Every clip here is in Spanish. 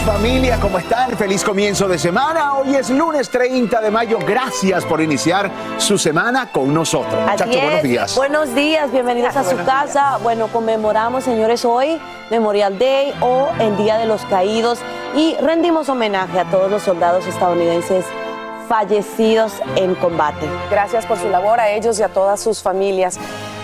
Familia, ¿cómo están? Feliz comienzo de semana. Hoy es lunes 30 de mayo. Gracias por iniciar su semana con nosotros. Muchachos, buenos días. Buenos días, bienvenidos a su casa. Bueno, conmemoramos, señores, hoy Memorial Day o el Día de los Caídos y rendimos homenaje a todos los soldados estadounidenses fallecidos en combate. Gracias por su labor a ellos y a todas sus familias.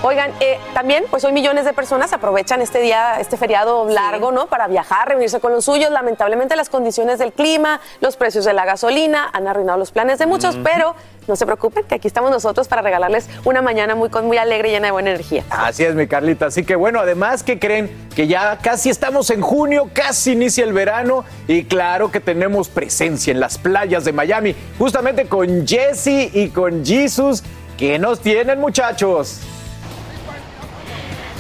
Oigan, eh, también, pues hoy millones de personas aprovechan este día, este feriado largo, ¿no? Para viajar, reunirse con los suyos. Lamentablemente las condiciones del clima, los precios de la gasolina han arruinado los planes de muchos, pero no se preocupen, que aquí estamos nosotros para regalarles una mañana muy, muy alegre y llena de buena energía. Así es, mi Carlita. Así que bueno, además, que creen? Que ya casi estamos en junio, casi inicia el verano y claro que tenemos presencia en las playas de Miami, justamente con Jesse y con Jesus. ¿Qué nos tienen, muchachos?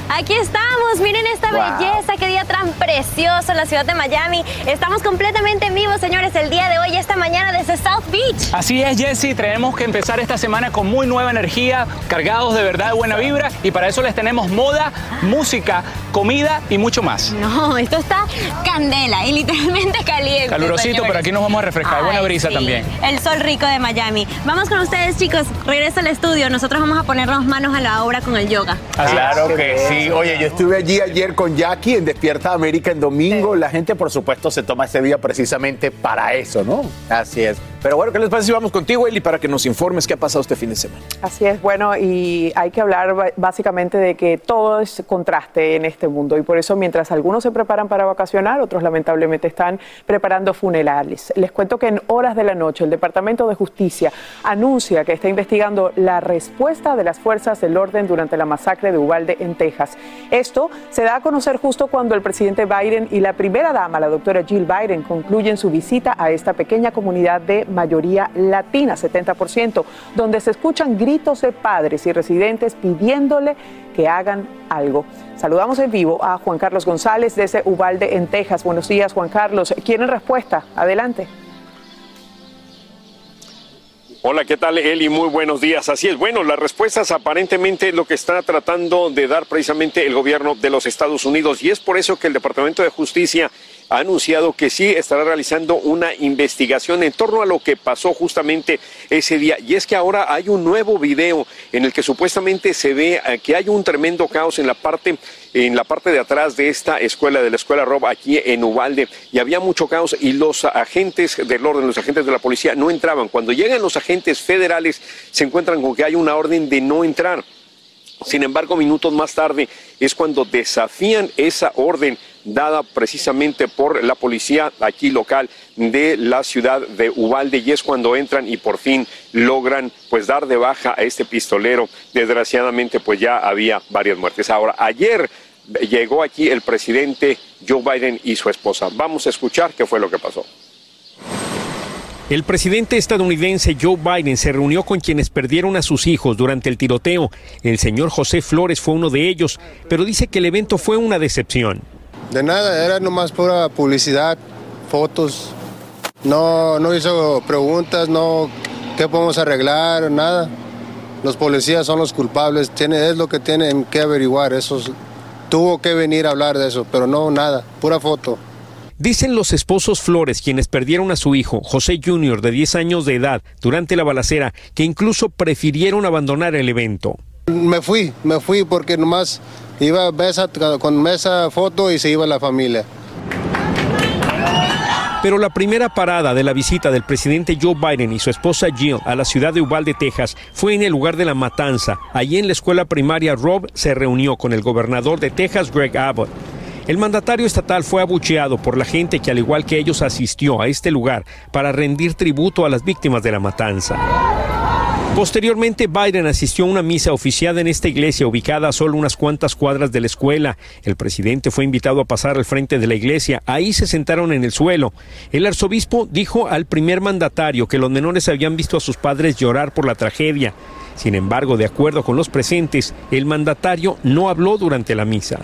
Aquí estamos, miren esta belleza, qué día tan precioso en la ciudad de Miami. Estamos completamente en vivo, señores, el día de hoy, esta mañana desde South Beach. Así es, Jesse, tenemos que empezar esta semana con muy nueva energía, cargados de verdad de buena vibra y para eso les tenemos moda, música, comida y mucho más. No, esto está candela y literalmente caliente. Calurosito, pero aquí nos vamos a refrescar, buena brisa también. El sol rico de Miami. Vamos con ustedes, chicos, regresa al estudio, nosotros vamos a ponernos manos a la obra con el yoga. Claro que sí oye, yo estuve allí ayer con Jackie en Despierta América en domingo. La gente, por supuesto, se toma ese día precisamente para eso, ¿no? Así es. Pero bueno, ¿qué les parece si vamos contigo, Eli, para que nos informes qué ha pasado este fin de semana? Así es, bueno, y hay que hablar básicamente de que todo es contraste en este mundo y por eso mientras algunos se preparan para vacacionar, otros lamentablemente están preparando funerales. Les cuento que en horas de la noche el Departamento de Justicia anuncia que está investigando la respuesta de las fuerzas del orden durante la masacre de Uvalde en Texas. Esto se da a conocer justo cuando el presidente Biden y la primera dama, la doctora Jill Biden, concluyen su visita a esta pequeña comunidad de mayoría latina, 70%, donde se escuchan gritos de padres y residentes pidiéndole que hagan algo. Saludamos en vivo a Juan Carlos González desde Ubalde, en Texas. Buenos días, Juan Carlos. ¿Quieren respuesta? Adelante. Hola, ¿qué tal, Eli? Muy buenos días. Así es. Bueno, las respuestas aparentemente lo que está tratando de dar precisamente el gobierno de los Estados Unidos y es por eso que el Departamento de Justicia ha anunciado que sí estará realizando una investigación en torno a lo que pasó justamente ese día. Y es que ahora hay un nuevo video en el que supuestamente se ve eh, que hay un tremendo caos en la parte en la parte de atrás de esta escuela, de la escuela Rob, aquí en Ubalde, y había mucho caos y los agentes del orden, los agentes de la policía no entraban. Cuando llegan los agentes federales, se encuentran con que hay una orden de no entrar. Sin embargo, minutos más tarde es cuando desafían esa orden dada precisamente por la policía aquí local de la ciudad de Ubalde y es cuando entran y por fin logran pues dar de baja a este pistolero. Desgraciadamente pues ya había varias muertes. Ahora, ayer llegó aquí el presidente Joe Biden y su esposa. Vamos a escuchar qué fue lo que pasó. El presidente estadounidense Joe Biden se reunió con quienes perdieron a sus hijos durante el tiroteo. El señor José Flores fue uno de ellos, pero dice que el evento fue una decepción. De nada, era nomás pura publicidad, fotos. No, no hizo preguntas, no, ¿qué podemos arreglar? Nada. Los policías son los culpables, tiene, es lo que tienen que averiguar. Eso tuvo que venir a hablar de eso, pero no, nada, pura foto. Dicen los esposos Flores, quienes perdieron a su hijo, José Jr., de 10 años de edad, durante la balacera, que incluso prefirieron abandonar el evento. Me fui, me fui porque nomás iba con mesa, foto y se iba la familia. Pero la primera parada de la visita del presidente Joe Biden y su esposa Jill a la ciudad de Uvalde, Texas, fue en el lugar de la matanza. Allí en la escuela primaria Rob se reunió con el gobernador de Texas, Greg Abbott. El mandatario estatal fue abucheado por la gente que al igual que ellos asistió a este lugar para rendir tributo a las víctimas de la matanza. Posteriormente, Biden asistió a una misa oficiada en esta iglesia ubicada a solo unas cuantas cuadras de la escuela. El presidente fue invitado a pasar al frente de la iglesia. Ahí se sentaron en el suelo. El arzobispo dijo al primer mandatario que los menores habían visto a sus padres llorar por la tragedia. Sin embargo, de acuerdo con los presentes, el mandatario no habló durante la misa.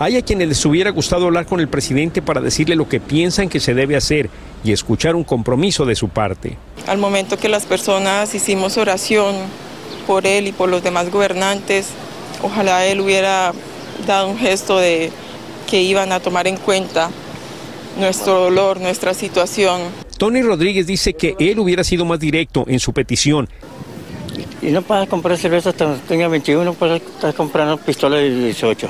Hay a quienes les hubiera gustado hablar con el presidente para decirle lo que piensan que se debe hacer y escuchar un compromiso de su parte. Al momento que las personas hicimos oración por él y por los demás gobernantes, ojalá él hubiera dado un gesto de que iban a tomar en cuenta nuestro dolor, nuestra situación. Tony Rodríguez dice que él hubiera sido más directo en su petición. Y no para comprar cerveza hasta tenga 21, para estar comprando pistolas de 18.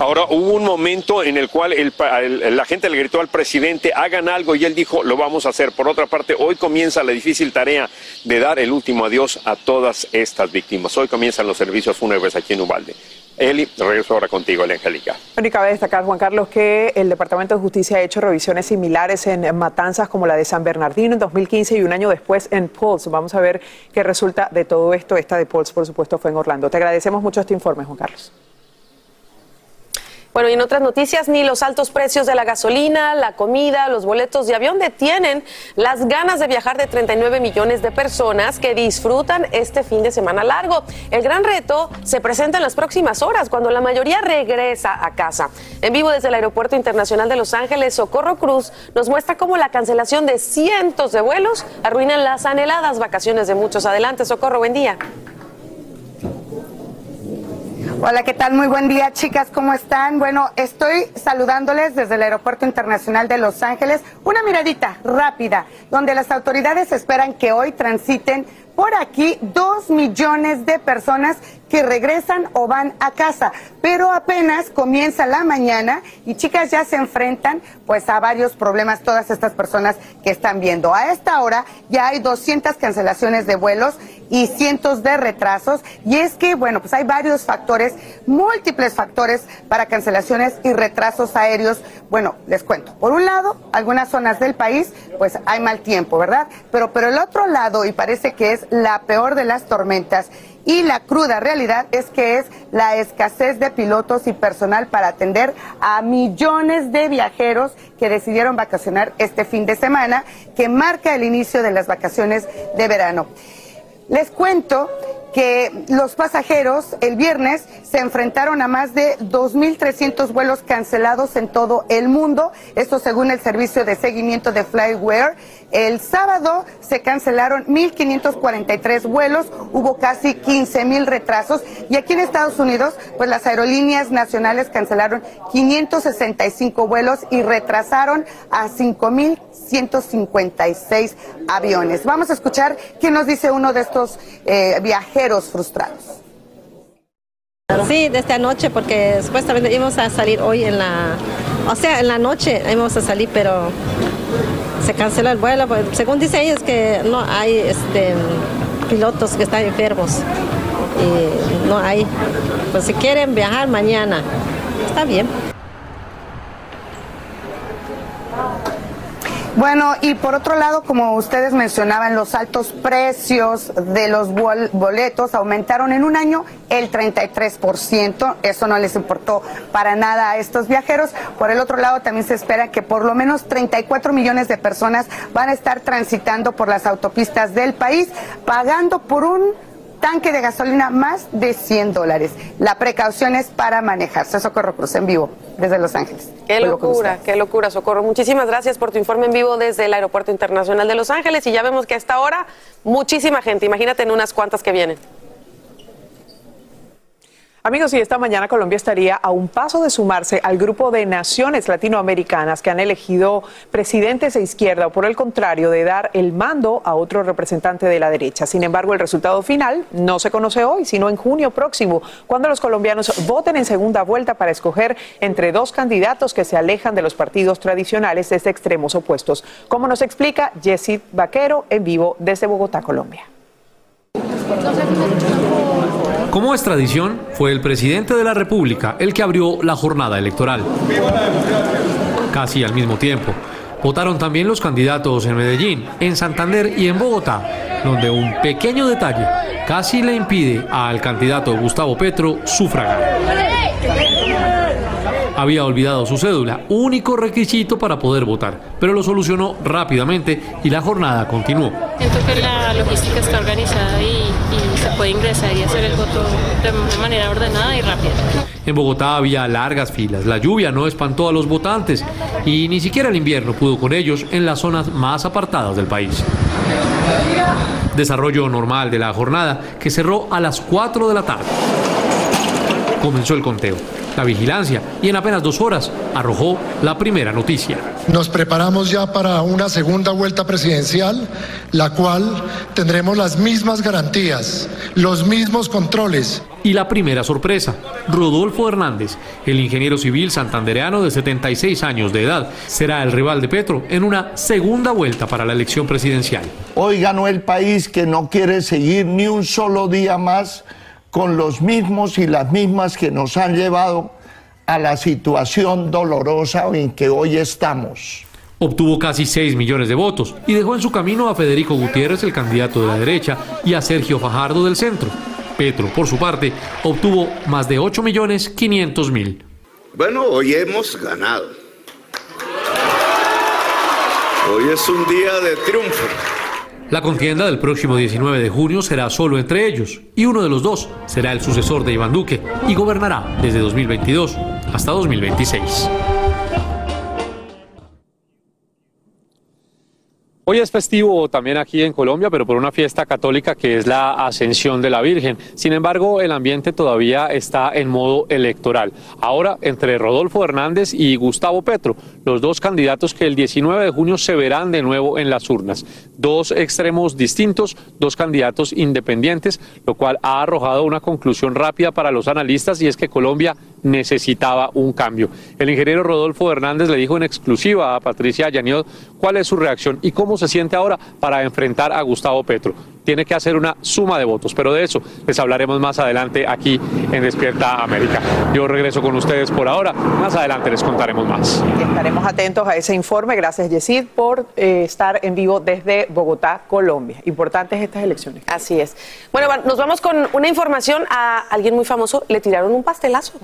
Ahora hubo un momento en el cual la gente le gritó al presidente, hagan algo, y él dijo, lo vamos a hacer. Por otra parte, hoy comienza la difícil tarea de dar el último adiós a todas estas víctimas. Hoy comienzan los servicios fúnebres aquí en Ubalde. Eli, regreso ahora contigo, Eli Angélica. Y cabe destacar, Juan Carlos, que el Departamento de Justicia ha hecho revisiones similares en matanzas como la de San Bernardino en 2015 y un año después en Pulse. Vamos a ver qué resulta de todo esto. Esta de Pulse, por supuesto, fue en Orlando. Te agradecemos mucho este informe, Juan Carlos. Bueno, y en otras noticias, ni los altos precios de la gasolina, la comida, los boletos de avión detienen las ganas de viajar de 39 millones de personas que disfrutan este fin de semana largo. El gran reto se presenta en las próximas horas, cuando la mayoría regresa a casa. En vivo desde el Aeropuerto Internacional de Los Ángeles, Socorro Cruz nos muestra cómo la cancelación de cientos de vuelos arruinan las anheladas vacaciones de muchos. Adelante, Socorro, buen día. Hola, ¿qué tal? Muy buen día, chicas, ¿cómo están? Bueno, estoy saludándoles desde el Aeropuerto Internacional de Los Ángeles. Una miradita rápida, donde las autoridades esperan que hoy transiten por aquí dos millones de personas que regresan o van a casa, pero apenas comienza la mañana y chicas ya se enfrentan pues a varios problemas todas estas personas que están viendo. A esta hora ya hay 200 cancelaciones de vuelos y cientos de retrasos y es que bueno, pues hay varios factores, múltiples factores para cancelaciones y retrasos aéreos. Bueno, les cuento. Por un lado, algunas zonas del país pues hay mal tiempo, ¿verdad? Pero pero el otro lado y parece que es la peor de las tormentas y la cruda realidad es que es la escasez de pilotos y personal para atender a millones de viajeros que decidieron vacacionar este fin de semana, que marca el inicio de las vacaciones de verano. Les cuento que los pasajeros el viernes se enfrentaron a más de 2.300 vuelos cancelados en todo el mundo, esto según el servicio de seguimiento de Flyware. El sábado se cancelaron 1.543 vuelos, hubo casi 15.000 retrasos y aquí en Estados Unidos, pues las aerolíneas nacionales cancelaron 565 vuelos y retrasaron a 5.156 aviones. Vamos a escuchar qué nos dice uno de estos eh, viajeros frustrados. Sí, desde anoche porque supuestamente íbamos a salir hoy en la, o sea, en la noche íbamos a salir, pero se canceló el vuelo. Pues, según dicen ellos que no hay este, pilotos que están enfermos y no hay. Pues si quieren viajar mañana, está bien. Bueno, y por otro lado, como ustedes mencionaban, los altos precios de los boletos aumentaron en un año el 33%. Eso no les importó para nada a estos viajeros. Por el otro lado, también se espera que por lo menos 34 millones de personas van a estar transitando por las autopistas del país, pagando por un tanque de gasolina más de 100 dólares. La precaución es para manejarse. Socorro Cruz en vivo desde Los Ángeles. Qué locura, qué locura, Socorro. Muchísimas gracias por tu informe en vivo desde el Aeropuerto Internacional de Los Ángeles y ya vemos que a esta hora muchísima gente. Imagínate en unas cuantas que vienen. Amigos, y esta mañana Colombia estaría a un paso de sumarse al grupo de naciones latinoamericanas que han elegido presidentes de izquierda o por el contrario de dar el mando a otro representante de la derecha. Sin embargo, el resultado final no se conoce hoy, sino en junio próximo, cuando los colombianos voten en segunda vuelta para escoger entre dos candidatos que se alejan de los partidos tradicionales desde extremos opuestos. Como nos explica Jessie Vaquero en vivo desde Bogotá, Colombia. Como es tradición, fue el presidente de la República el que abrió la jornada electoral. Casi al mismo tiempo. Votaron también los candidatos en Medellín, en Santander y en Bogotá, donde un pequeño detalle casi le impide al candidato Gustavo Petro sufragar. Había olvidado su cédula, único requisito para poder votar, pero lo solucionó rápidamente y la jornada continuó. Siento que la logística está organizada y, y se puede ingresar y hacer el voto de manera ordenada y rápida. En Bogotá había largas filas, la lluvia no espantó a los votantes y ni siquiera el invierno pudo con ellos en las zonas más apartadas del país. Desarrollo normal de la jornada que cerró a las 4 de la tarde. Comenzó el conteo, la vigilancia y en apenas dos horas arrojó la primera noticia. Nos preparamos ya para una segunda vuelta presidencial, la cual tendremos las mismas garantías, los mismos controles. Y la primera sorpresa, Rodolfo Hernández, el ingeniero civil santandereano de 76 años de edad, será el rival de Petro en una segunda vuelta para la elección presidencial. Hoy ganó el país que no quiere seguir ni un solo día más con los mismos y las mismas que nos han llevado a la situación dolorosa en que hoy estamos. Obtuvo casi 6 millones de votos y dejó en su camino a Federico Gutiérrez, el candidato de la derecha, y a Sergio Fajardo del centro. Petro, por su parte, obtuvo más de 8 millones 500 mil. Bueno, hoy hemos ganado. Hoy es un día de triunfo. La contienda del próximo 19 de junio será solo entre ellos, y uno de los dos será el sucesor de Iván Duque y gobernará desde 2022 hasta 2026. Hoy es festivo también aquí en Colombia, pero por una fiesta católica que es la Ascensión de la Virgen. Sin embargo, el ambiente todavía está en modo electoral. Ahora, entre Rodolfo Hernández y Gustavo Petro, los dos candidatos que el 19 de junio se verán de nuevo en las urnas. Dos extremos distintos, dos candidatos independientes, lo cual ha arrojado una conclusión rápida para los analistas y es que Colombia necesitaba un cambio. El ingeniero Rodolfo Hernández le dijo en exclusiva a Patricia Yaniot cuál es su reacción y cómo se siente ahora para enfrentar a Gustavo Petro. Tiene que hacer una suma de votos, pero de eso les hablaremos más adelante aquí en Despierta América. Yo regreso con ustedes por ahora, más adelante les contaremos más. Estaremos atentos a ese informe. Gracias, Yesid, por eh, estar en vivo desde Bogotá, Colombia. Importantes estas elecciones. Así es. Bueno, nos vamos con una información a alguien muy famoso. Le tiraron un pastelazo.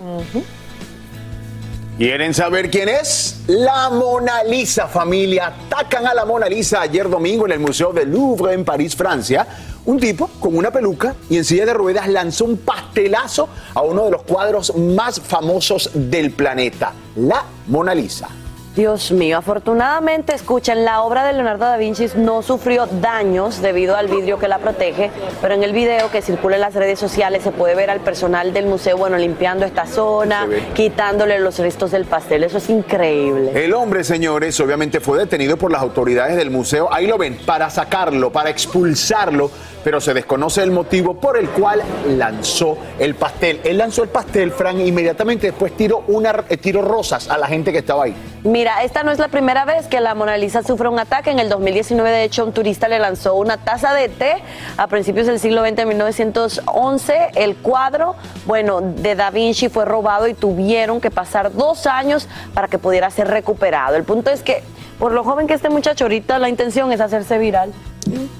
¿Quieren saber quién es? La Mona Lisa, familia. Atacan a la Mona Lisa ayer domingo en el Museo del Louvre en París, Francia. Un tipo con una peluca y en silla de ruedas lanzó un pastelazo a uno de los cuadros más famosos del planeta, la Mona Lisa. Dios mío, afortunadamente, escuchen, la obra de Leonardo da Vinci no sufrió daños debido al vidrio que la protege, pero en el video que circula en las redes sociales se puede ver al personal del museo, bueno, limpiando esta zona, quitándole los restos del pastel, eso es increíble. El hombre, señores, obviamente fue detenido por las autoridades del museo, ahí lo ven, para sacarlo, para expulsarlo, pero se desconoce el motivo por el cual lanzó el pastel. Él lanzó el pastel, Frank, e inmediatamente después tiró, una, eh, tiró rosas a la gente que estaba ahí. Mira, esta no es la primera vez que la Mona Lisa sufre un ataque. En el 2019, de hecho, un turista le lanzó una taza de té a principios del siglo XX, en 1911. El cuadro, bueno, de Da Vinci fue robado y tuvieron que pasar dos años para que pudiera ser recuperado. El punto es que, por lo joven que este muchacho ahorita, la intención es hacerse viral.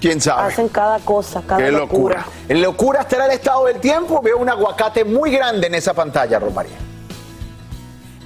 ¿Quién sabe? Hacen cada cosa, cada Qué locura. locura. En locura estará el estado del tiempo. Veo un aguacate muy grande en esa pantalla, Romaría.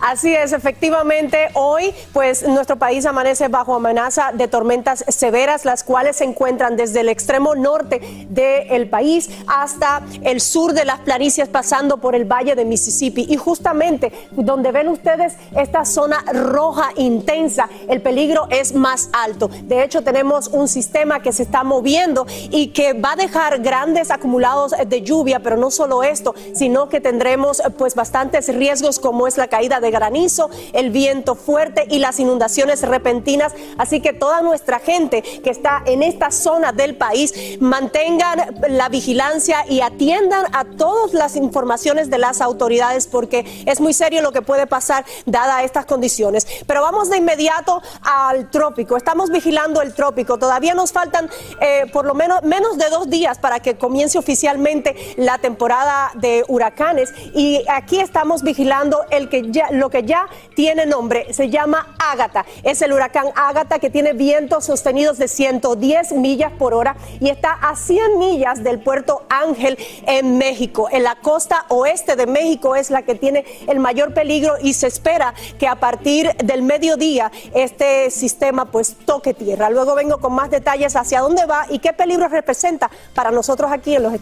Así es, efectivamente, hoy pues nuestro país amanece bajo amenaza de tormentas severas, las cuales se encuentran desde el extremo norte del país hasta el sur de las planicies, pasando por el valle de Mississippi. Y justamente donde ven ustedes esta zona roja intensa, el peligro es más alto. De hecho, tenemos un sistema que se está moviendo y que va a dejar grandes acumulados de lluvia, pero no solo esto, sino que tendremos pues bastantes riesgos como es la caída de granizo, el viento fuerte y las inundaciones repentinas. Así que toda nuestra gente que está en esta zona del país mantengan la vigilancia y atiendan a todas las informaciones de las autoridades porque es muy serio lo que puede pasar dada estas condiciones. Pero vamos de inmediato al trópico. Estamos vigilando el trópico. Todavía nos faltan eh, por lo menos menos de dos días para que comience oficialmente la temporada de huracanes y aquí estamos vigilando el que ya lo que ya tiene nombre, se llama Ágata. Es el huracán Ágata que tiene vientos sostenidos de 110 millas por hora y está a 100 millas del puerto Ángel en México. En la costa oeste de México es la que tiene el mayor peligro y se espera que a partir del mediodía este sistema pues toque tierra. Luego vengo con más detalles hacia dónde va y qué peligro representa para nosotros aquí en los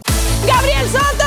Gabriel Soto.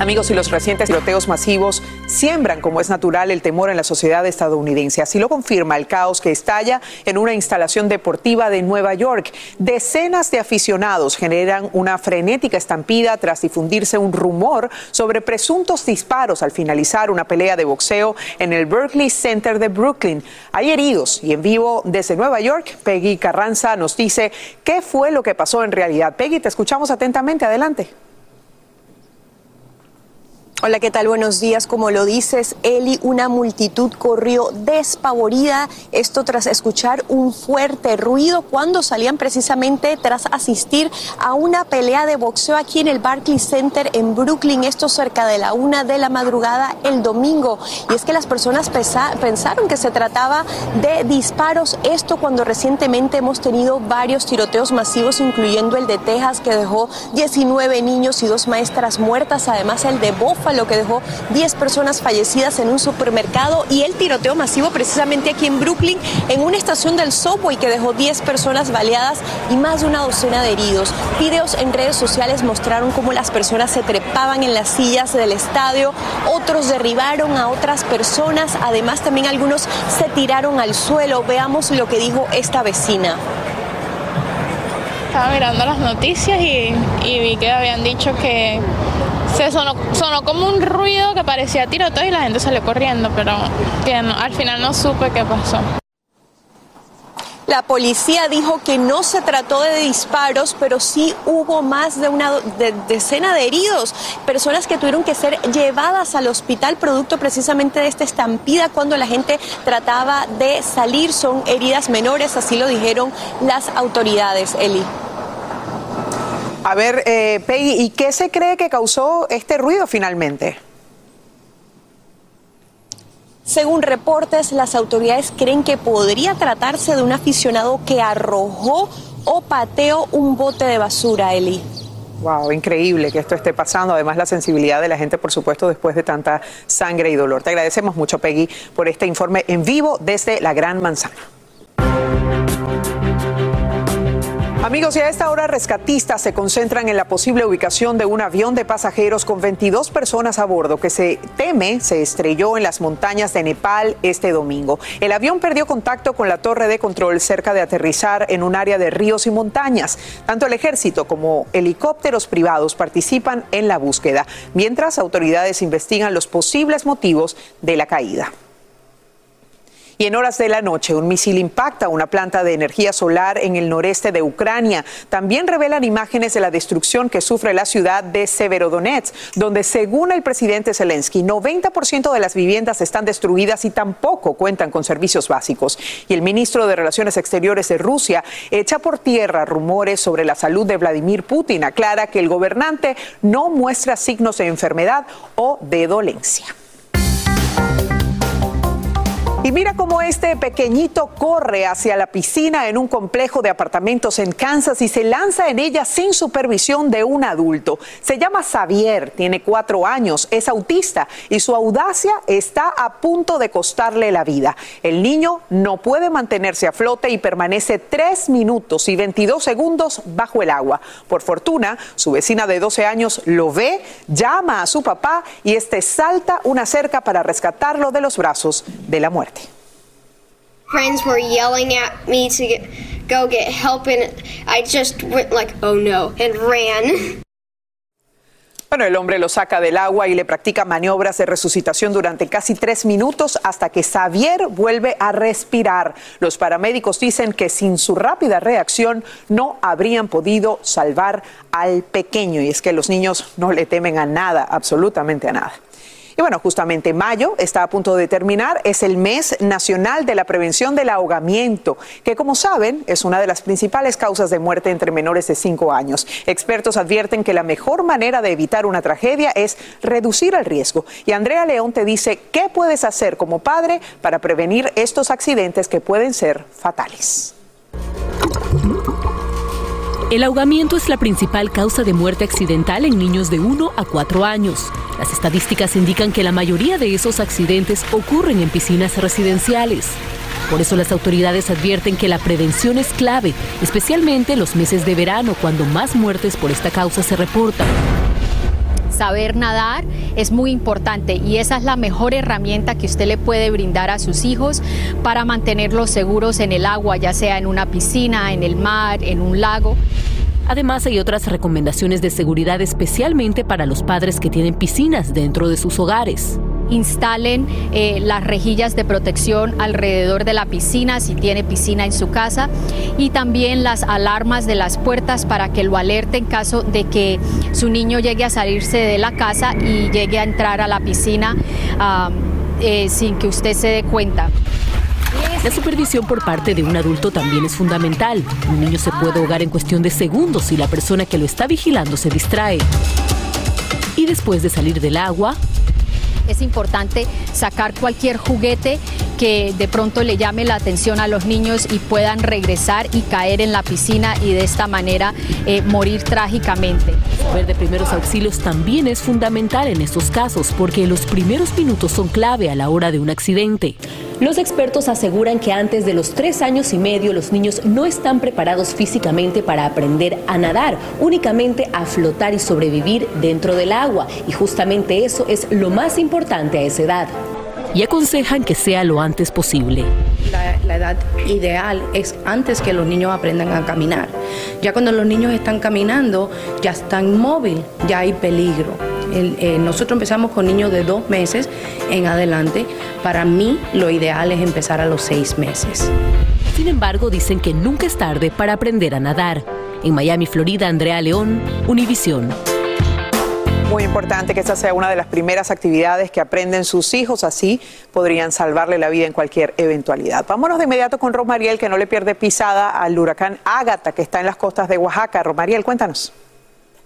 Amigos, y los recientes tiroteos masivos siembran, como es natural, el temor en la sociedad estadounidense. Así lo confirma el caos que estalla en una instalación deportiva de Nueva York. Decenas de aficionados generan una frenética estampida tras difundirse un rumor sobre presuntos disparos al finalizar una pelea de boxeo en el Berkeley Center de Brooklyn. Hay heridos y en vivo desde Nueva York, Peggy Carranza nos dice qué fue lo que pasó en realidad. Peggy, te escuchamos atentamente. Adelante. Hola, ¿qué tal? Buenos días. Como lo dices, Eli, una multitud corrió despavorida, esto tras escuchar un fuerte ruido cuando salían precisamente tras asistir a una pelea de boxeo aquí en el Barclays Center en Brooklyn, esto cerca de la una de la madrugada el domingo. Y es que las personas pensaron que se trataba de disparos, esto cuando recientemente hemos tenido varios tiroteos masivos, incluyendo el de Texas, que dejó 19 niños y dos maestras muertas, además el de Buffalo lo que dejó 10 personas fallecidas en un supermercado y el tiroteo masivo precisamente aquí en Brooklyn en una estación del subway que dejó 10 personas baleadas y más de una docena de heridos. Videos en redes sociales mostraron cómo las personas se trepaban en las sillas del estadio, otros derribaron a otras personas, además también algunos se tiraron al suelo. Veamos lo que dijo esta vecina. Estaba mirando las noticias y, y vi que habían dicho que se sonó, sonó como un ruido que parecía tiroteo y la gente salió corriendo, pero que al final no supe qué pasó. La policía dijo que no se trató de disparos, pero sí hubo más de una decena de heridos, personas que tuvieron que ser llevadas al hospital producto precisamente de esta estampida cuando la gente trataba de salir. Son heridas menores, así lo dijeron las autoridades, Eli. A ver, eh, Peggy, ¿y qué se cree que causó este ruido finalmente? Según reportes, las autoridades creen que podría tratarse de un aficionado que arrojó o pateó un bote de basura, Eli. Wow, increíble que esto esté pasando. Además, la sensibilidad de la gente, por supuesto, después de tanta sangre y dolor. Te agradecemos mucho, Peggy, por este informe en vivo desde la Gran Manzana. Amigos, y a esta hora rescatistas se concentran en la posible ubicación de un avión de pasajeros con 22 personas a bordo que se teme se estrelló en las montañas de Nepal este domingo. El avión perdió contacto con la torre de control cerca de aterrizar en un área de ríos y montañas. Tanto el ejército como helicópteros privados participan en la búsqueda, mientras autoridades investigan los posibles motivos de la caída. Y en horas de la noche, un misil impacta una planta de energía solar en el noreste de Ucrania. También revelan imágenes de la destrucción que sufre la ciudad de Severodonetsk, donde según el presidente Zelensky, 90% de las viviendas están destruidas y tampoco cuentan con servicios básicos. Y el ministro de Relaciones Exteriores de Rusia echa por tierra rumores sobre la salud de Vladimir Putin. Aclara que el gobernante no muestra signos de enfermedad o de dolencia. Y mira cómo este pequeñito corre hacia la piscina en un complejo de apartamentos en Kansas y se lanza en ella sin supervisión de un adulto. Se llama Xavier, tiene cuatro años, es autista y su audacia está a punto de costarle la vida. El niño no puede mantenerse a flote y permanece tres minutos y 22 segundos bajo el agua. Por fortuna, su vecina de 12 años lo ve, llama a su papá y este salta una cerca para rescatarlo de los brazos de la muerte. Friends were yelling at me to go get help and I just went like, oh no, and ran. Bueno, el hombre lo saca del agua y le practica maniobras de resucitación durante casi tres minutos hasta que Xavier vuelve a respirar. Los paramédicos dicen que sin su rápida reacción no habrían podido salvar al pequeño. Y es que los niños no le temen a nada, absolutamente a nada. Y bueno, justamente mayo está a punto de terminar, es el mes nacional de la prevención del ahogamiento, que como saben es una de las principales causas de muerte entre menores de 5 años. Expertos advierten que la mejor manera de evitar una tragedia es reducir el riesgo. Y Andrea León te dice qué puedes hacer como padre para prevenir estos accidentes que pueden ser fatales. El ahogamiento es la principal causa de muerte accidental en niños de 1 a 4 años. Las estadísticas indican que la mayoría de esos accidentes ocurren en piscinas residenciales. Por eso las autoridades advierten que la prevención es clave, especialmente en los meses de verano, cuando más muertes por esta causa se reportan saber nadar es muy importante y esa es la mejor herramienta que usted le puede brindar a sus hijos para mantenerlos seguros en el agua, ya sea en una piscina, en el mar, en un lago. Además, hay otras recomendaciones de seguridad especialmente para los padres que tienen piscinas dentro de sus hogares instalen eh, las rejillas de protección alrededor de la piscina si tiene piscina en su casa y también las alarmas de las puertas para que lo alerte en caso de que su niño llegue a salirse de la casa y llegue a entrar a la piscina eh, sin que usted se dé cuenta. La supervisión por parte de un adulto también es fundamental. Un niño se puede ahogar en cuestión de segundos si la persona que lo está vigilando se distrae. Y después de salir del agua, es importante sacar cualquier juguete que de pronto le llame la atención a los niños y puedan regresar y caer en la piscina y de esta manera eh, morir trágicamente. Saber de primeros auxilios también es fundamental en estos casos porque los primeros minutos son clave a la hora de un accidente. Los expertos aseguran que antes de los tres años y medio los niños no están preparados físicamente para aprender a nadar, únicamente a flotar y sobrevivir dentro del agua. Y justamente eso es lo más importante a esa edad. Y aconsejan que sea lo antes posible. La, edad ideal es antes que los niños aprendan a caminar. Ya cuando los niños están caminando, ya están móvil, ya hay peligro. Eh, nosotros empezamos con niños de dos meses en adelante. Para mí lo ideal es empezar a los seis meses. Sin embargo, dicen que nunca es tarde para aprender a nadar. En Miami, Florida, Andrea León, Univisión. Muy importante que esta sea una de las primeras actividades que aprenden sus hijos, así podrían salvarle la vida en cualquier eventualidad. Vámonos de inmediato con Rosmariel, que no le pierde pisada al huracán Ágata, que está en las costas de Oaxaca. Rosmariel, cuéntanos.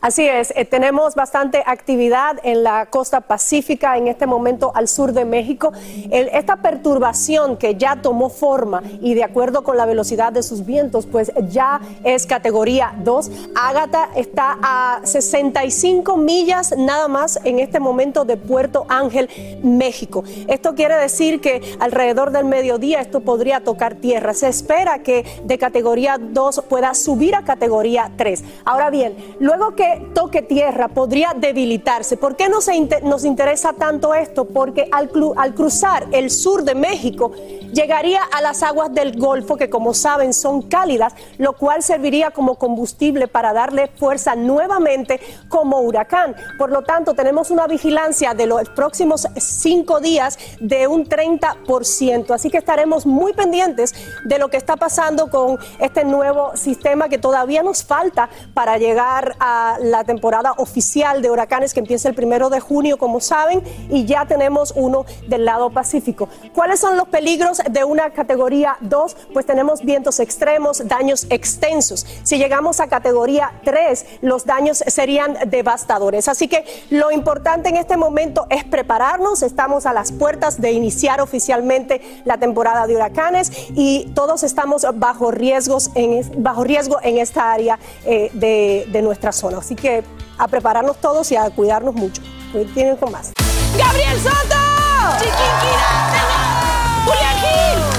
Así es, eh, tenemos bastante actividad en la costa pacífica, en este momento al sur de México. esta perturbación que ya tomó forma y de acuerdo con la velocidad de sus vientos, pues ya es categoría 2. Ágata está a 65 millas nada más en este momento de Puerto Ángel, México. Esto quiere decir que alrededor del mediodía esto podría tocar tierra. Se espera que de categoría 2 pueda subir a categoría 3. Ahora bien, luego que toque tierra podría debilitarse. ¿Por qué nos, nos interesa tanto esto? Porque al, al cruzar el sur de México, llegaría a las aguas del Golfo, que como saben son cálidas, lo cual serviría como combustible para darle fuerza nuevamente como huracán. Por lo tanto, tenemos una vigilancia de los próximos cinco días de un 30%. Así que estaremos muy pendientes de lo que está pasando con este nuevo sistema que todavía nos falta para llegar a la temporada oficial de huracanes que empieza el primero de junio, como saben, y ya tenemos uno del lado Pacífico. ¿Cuáles son los peligros de una categoría 2? Pues tenemos vientos extremos, daños extensos. Si llegamos a categoría 3, los daños serían devastadores. Así que lo importante en este momento es prepararnos. Estamos a las puertas de iniciar oficialmente la temporada de huracanes y todos estamos bajo riesgos en, bajo riesgo en esta área eh, de, nuestra zona. Así que a prepararnos todos y a cuidarnos mucho. Tienen con más. ¡Gabriel Soto! ¡Julián Gil!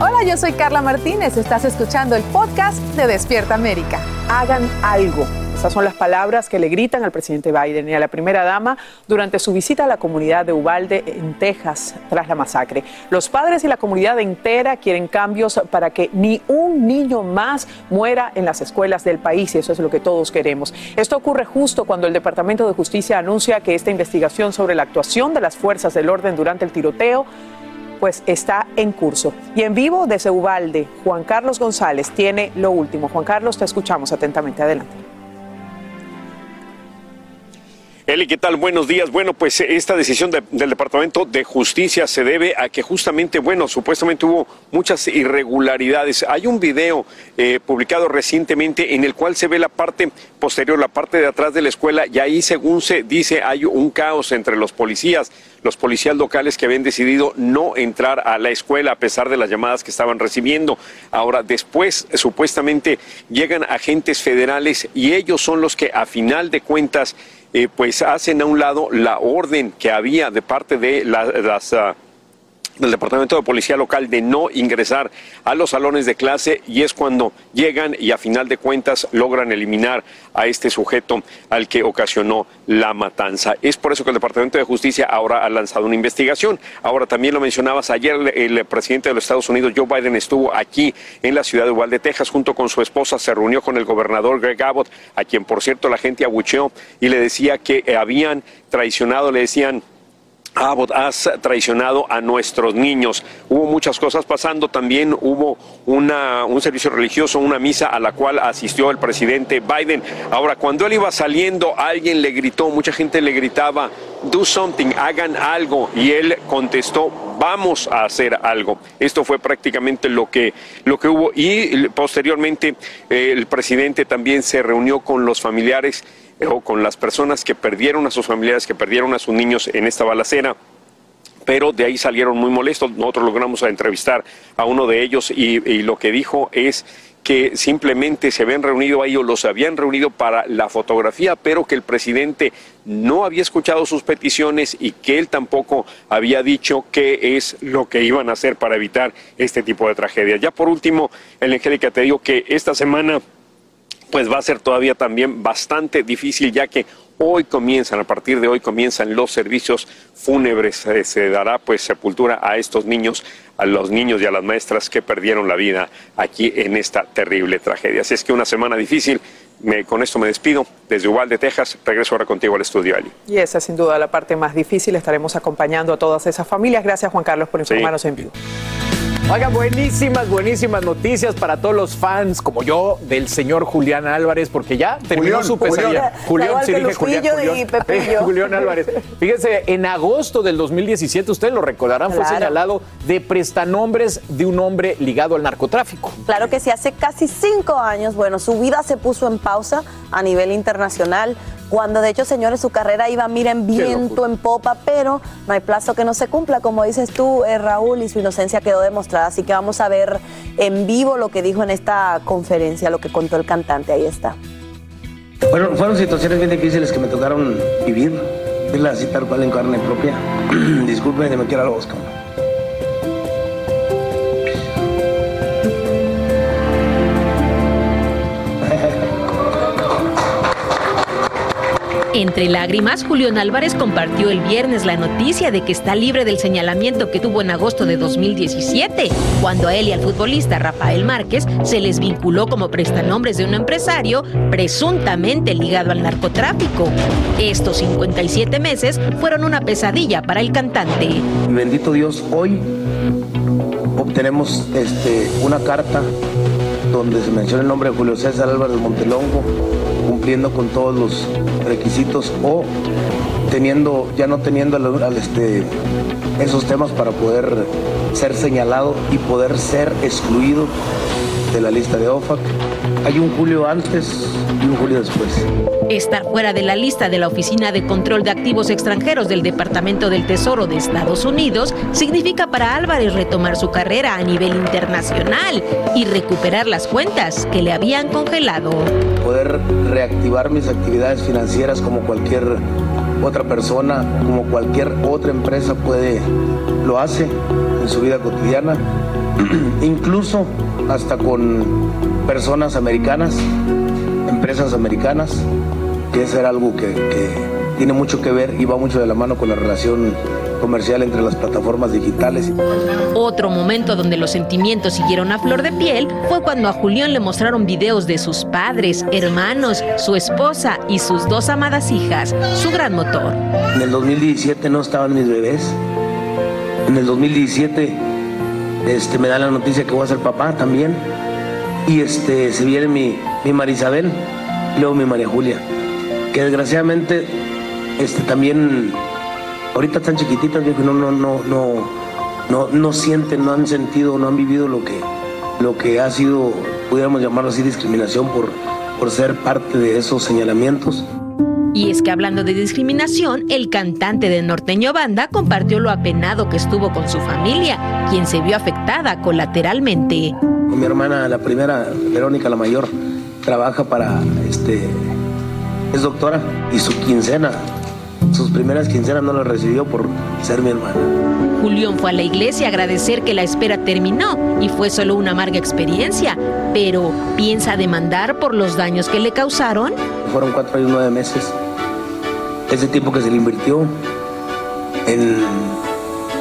Hola, yo soy Carla Martínez. Estás escuchando el podcast de Despierta América. Hagan algo. Esas son las palabras que le gritan al presidente Biden y a la primera dama durante su visita a la comunidad de Uvalde en Texas tras la masacre. Los padres y la comunidad entera quieren cambios para que ni un niño más muera en las escuelas del país y eso es lo que todos queremos. Esto ocurre justo cuando el Departamento de Justicia anuncia que esta investigación sobre la actuación de las fuerzas del orden durante el tiroteo pues está en curso. Y en vivo desde Ubalde, Juan Carlos González tiene lo último. Juan Carlos, te escuchamos atentamente. Adelante. Eli, ¿qué tal? Buenos días. Bueno, pues esta decisión de- del Departamento de Justicia se debe a que justamente, bueno, supuestamente hubo muchas irregularidades. Hay un video eh, publicado recientemente en el cual se ve la parte posterior, la parte de atrás de la escuela, y ahí, según se dice, hay un caos entre los policías, los policías locales que habían decidido no entrar a la escuela a pesar de las llamadas que estaban recibiendo. Ahora, después, supuestamente, llegan agentes federales y ellos son los que, a final de cuentas, eh, pues hacen a un lado la orden que había de parte de la- las... ah, del Departamento de Policía Local de no ingresar a los salones de clase y es cuando llegan y a final de cuentas logran eliminar a este sujeto al que ocasionó la matanza. Es por eso que el Departamento de Justicia ahora ha lanzado una investigación. Ahora también lo mencionabas ayer, el, el presidente de los Estados Unidos, Joe Biden, estuvo aquí en la ciudad de Uvalde, Texas, junto con su esposa, se reunió con el gobernador Greg Abbott, a quien por cierto la gente abucheó y le decía que eh, habían traicionado, le decían Abbott, has traicionado a nuestros niños. Hubo muchas cosas pasando, también hubo un servicio religioso, una misa a la cual asistió el presidente Biden. Ahora, cuando él iba saliendo, alguien le gritó, mucha gente le gritaba, do something, hagan algo, y él contestó, vamos a hacer algo. Esto fue prácticamente lo que, lo que hubo y posteriormente eh, el presidente también se reunió con los familiares o con las personas que perdieron a sus familiares, que perdieron a sus niños en esta balacera pero de ahí salieron muy molestos. Nosotros logramos entrevistar a uno de ellos y, lo que dijo es que simplemente se habían reunido ahí o los habían reunido para la fotografía, pero que el presidente no había escuchado sus peticiones y que él tampoco había dicho qué es lo que iban a hacer para evitar este tipo de tragedias. Ya por último, el Angélica, te digo que esta semana pues va a ser todavía también bastante difícil ya que hoy comienzan, a partir de hoy comienzan los servicios fúnebres, Eh, se dará pues sepultura a estos niños, a los niños y a las maestras que perdieron la vida aquí en esta terrible tragedia. Así es que una semana difícil, Me- con esto me despido desde Uvalde, Texas, regreso ahora contigo al estudio, Ali. Y esa es sin duda la parte más difícil. Estaremos acompañando a todas esas familias. Gracias, Juan Carlos, por informarnos en vivo. Oigan, buenísimas, buenísimas noticias para todos los fans como yo del señor Julián Álvarez, porque ya terminó Julián, su pesadilla. Julián. Sí que dije Julián, y Julián. Julián Álvarez. Fíjense, en agosto del 2017, ustedes lo recordarán, fue señalado de prestanombres de un hombre ligado al narcotráfico. Claro que sí, hace casi cinco años, bueno, su vida se puso en pausa a nivel internacional cuando de hecho, señores, su carrera iba, miren, viento en popa, pero no hay plazo que no se cumpla, como dices tú, eh, Raúl, y su inocencia quedó demostrada. Así que vamos a ver en vivo lo que dijo en esta conferencia, lo que contó el cantante. Ahí está. Bueno, fueron situaciones bien difíciles que me tocaron vivir, verla así tal cual en carne propia. Disculpen, me quiero algo, Oscar. Entre lágrimas, Julián Álvarez compartió el viernes la noticia de que está libre del señalamiento que tuvo en agosto de 2017, cuando a él y al futbolista Rafael Márquez se les vinculó como prestanombres de un empresario presuntamente ligado al narcotráfico. Estos 57 meses fueron una pesadilla para el cantante. Bendito Dios, hoy obtenemos este, una carta donde se menciona el nombre de Julio César Álvarez Montelongo, cumpliendo con todos los requisitos o teniendo, ya no teniendo al, este, esos temas para poder ser señalado y poder ser excluido de la lista de OFAC. Hay un julio antes y un julio después. Estar fuera de la lista de la Oficina de Control de Activos Extranjeros del Departamento del Tesoro de Estados Unidos significa para Álvarez retomar su carrera a nivel internacional y recuperar las cuentas que le habían congelado. Poder reactivar mis actividades financieras como cualquier otra persona, como cualquier otra empresa puede, lo hace en su vida cotidiana, incluso hasta con personas americanas, empresas americanas, que era algo que, que tiene mucho que ver y va mucho de la mano con la relación comercial entre las plataformas digitales. Otro momento donde los sentimientos siguieron a flor de piel fue cuando a Julián le mostraron videos de sus padres, hermanos, su esposa y sus dos amadas hijas, su gran motor. En el 2017 no estaban mis bebés. En el 2017 este, me da la noticia que voy a ser papá también. Y este, se viene mi, mi Marisabel luego mi María Julia. Que desgraciadamente este, también ahorita están chiquititas, viejo, no, no, no, no, no, no sienten, no han sentido, no han vivido lo que, lo que ha sido, pudiéramos llamarlo así, discriminación por, por ser parte de esos señalamientos. Y es que hablando de discriminación, el cantante de Norteño Banda compartió lo apenado que estuvo con su familia, quien se vio afectada colateralmente. Mi hermana, la primera, Verónica, la mayor, trabaja para, este, es doctora y su quincena primeras quincenas no las recibió por ser mi hermana. Julián fue a la iglesia a agradecer que la espera terminó y fue solo una amarga experiencia, pero ¿piensa demandar por los daños que le causaron? Fueron cuatro y nueve meses. Ese tiempo que se le invirtió en,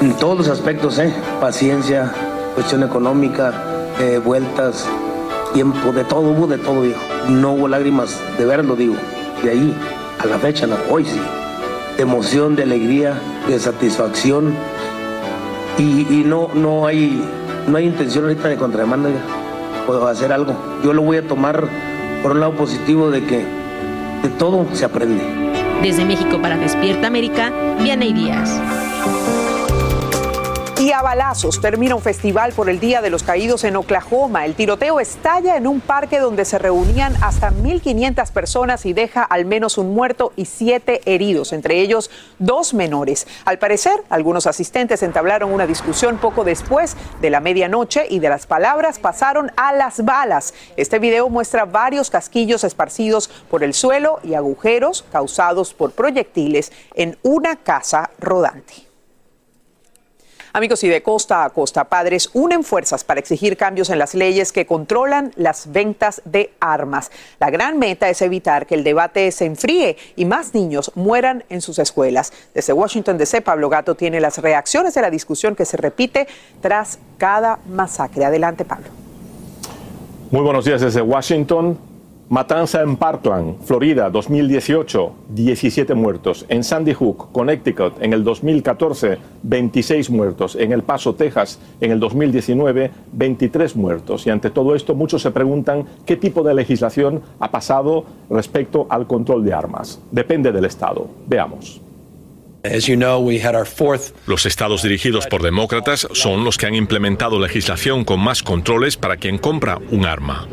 en todos los aspectos, ¿eh? paciencia, cuestión económica, eh, vueltas, tiempo, de todo, hubo de todo, viejo. No hubo lágrimas de verlo, digo. De ahí a la fecha, no, hoy sí de emoción, de alegría, de satisfacción. Y, no, no, hay, no hay intención ahorita de contrademanda o hacer algo. Yo lo voy a tomar por un lado positivo de que de todo se aprende. Desde México para Despierta América, Vianey Díaz. Balazos termina un festival por el Día de los Caídos en Oklahoma. El tiroteo estalla en un parque donde se reunían hasta 1.500 personas y deja al menos un muerto y siete heridos, entre ellos dos menores. Al parecer, algunos asistentes entablaron una discusión poco después de la medianoche y de las palabras pasaron a las balas. Este video muestra varios casquillos esparcidos por el suelo y agujeros causados por proyectiles en una casa rodante. Amigos, y de costa a costa, padres unen fuerzas para exigir cambios en las leyes que controlan las ventas de armas. La gran meta es evitar que el debate se enfríe y más niños mueran en sus escuelas. Desde Washington DC, Pablo Gato tiene las reacciones de la discusión que se repite tras cada masacre. Adelante, Pablo. Muy buenos días desde Washington. Matanza en Parkland, Florida, 2018, 17 muertos. En Sandy Hook, Connecticut, en el 2014, 26 muertos. En El Paso, Texas, en el 2019, 23 muertos. Y ante todo esto, muchos se preguntan qué tipo de legislación ha pasado respecto al control de armas. Depende del Estado. Veamos. Los estados dirigidos por demócratas son los que han implementado legislación con más controles para quien compra un arma.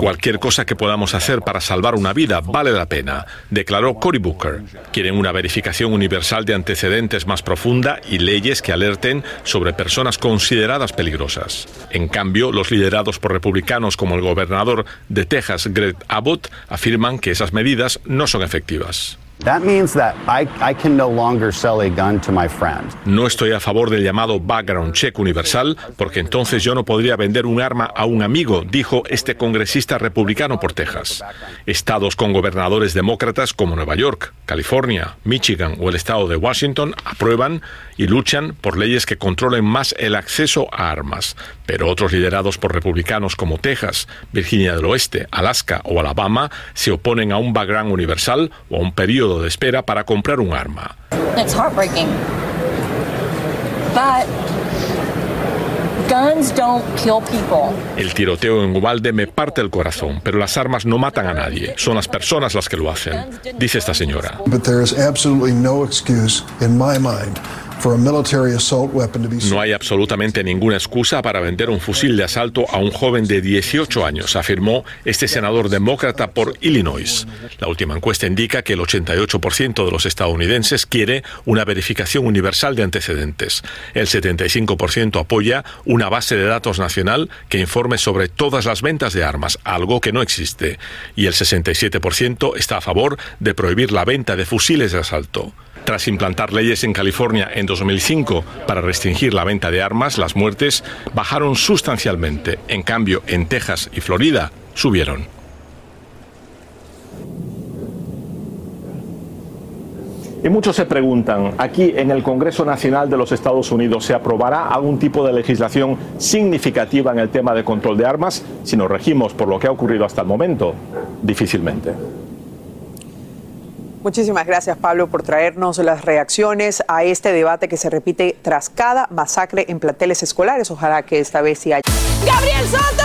Cualquier cosa que podamos hacer para salvar una vida vale la pena, declaró Cory Booker. Quieren una verificación universal de antecedentes más profunda y leyes que alerten sobre personas consideradas peligrosas. En cambio, los liderados por republicanos como el gobernador de Texas, Greg Abbott, afirman que esas medidas no son efectivas. us. No estoy a favor del llamado background check universal porque entonces yo no podría vender un arma a un amigo, dijo este congresista republicano por Texas. Estados con gobernadores demócratas como Nueva York, California, Michigan o el estado de Washington aprueban y luchan por leyes que controlen más el acceso a armas, pero otros liderados por republicanos como Texas, Virginia del Oeste, Alaska o Alabama se oponen a un background universal o a un periodo de espera para comprar un arma. It's heartbreaking. But guns don't kill people. El tiroteo en Uvalde me parte el corazón, pero las armas no matan a nadie, son las personas las que lo hacen, dice esta señora. But there is absolutely no excuse in my mind No hay absolutamente ninguna excusa para vender un fusil de asalto a un joven de 18 años, afirmó este senador demócrata por Illinois. La última encuesta indica que el 88% de los estadounidenses quiere una verificación universal de antecedentes. El 75% apoya una base de datos nacional que informe sobre todas las ventas de armas, algo que no existe. Y el 67% está a favor de prohibir la venta de fusiles de asalto. Tras implantar leyes en California en 2005 para restringir la venta de armas, las muertes bajaron sustancialmente. En cambio, en Texas y Florida subieron. Y muchos se preguntan, aquí en el Congreso Nacional de los Estados Unidos, ¿se aprobará algún tipo de legislación significativa en el tema de control de armas si nos regimos por lo que ha ocurrido hasta el momento? Difícilmente. Muchísimas gracias, Pablo, por traernos las reacciones a este debate que se repite tras cada masacre en planteles escolares. Ojalá que esta vez sí haya. ¡Gabriel Soto!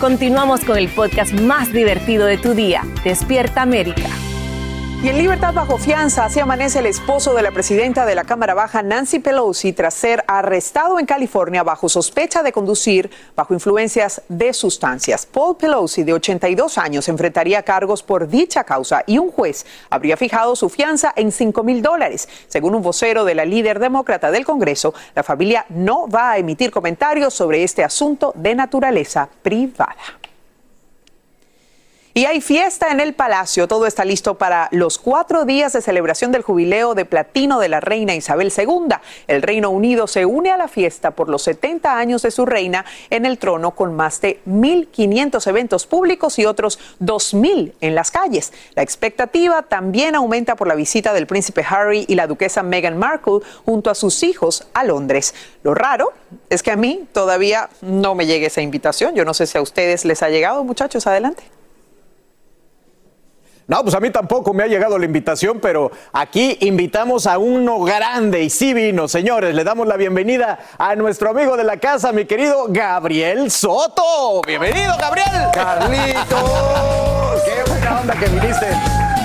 Continuamos con el podcast más divertido de tu día, Despierta América. Y en libertad bajo fianza, así amanece el esposo de la presidenta de la Cámara Baja, Nancy Pelosi, tras ser arrestado en California bajo sospecha de conducir bajo influencias de sustancias. Paul Pelosi, de 82 años, enfrentaría cargos por dicha causa y un juez habría fijado su fianza en 5 mil dólares. Según un vocero de la líder demócrata del Congreso, la familia no va a emitir comentarios sobre este asunto de naturaleza privada. Y hay fiesta en el Palacio. Todo está listo para los cuatro días de celebración del jubileo de platino de la reina Isabel II. El Reino Unido se une a la fiesta por los 70 años de su reina en el trono con más de 1.500 eventos públicos y otros 2.000 en las calles. La expectativa también aumenta por la visita del príncipe Harry y la duquesa Meghan Markle junto a sus hijos a Londres. Lo raro es que a mí todavía no me llegue esa invitación. Yo no sé si a ustedes les ha llegado, muchachos. Adelante. No, pues a mí tampoco me ha llegado la invitación, pero aquí invitamos a uno grande y sí vino, señores. Le damos la bienvenida a nuestro amigo de la casa, mi querido Gabriel Soto. Bienvenido, Gabriel. Carlitos. Qué buena onda que viniste.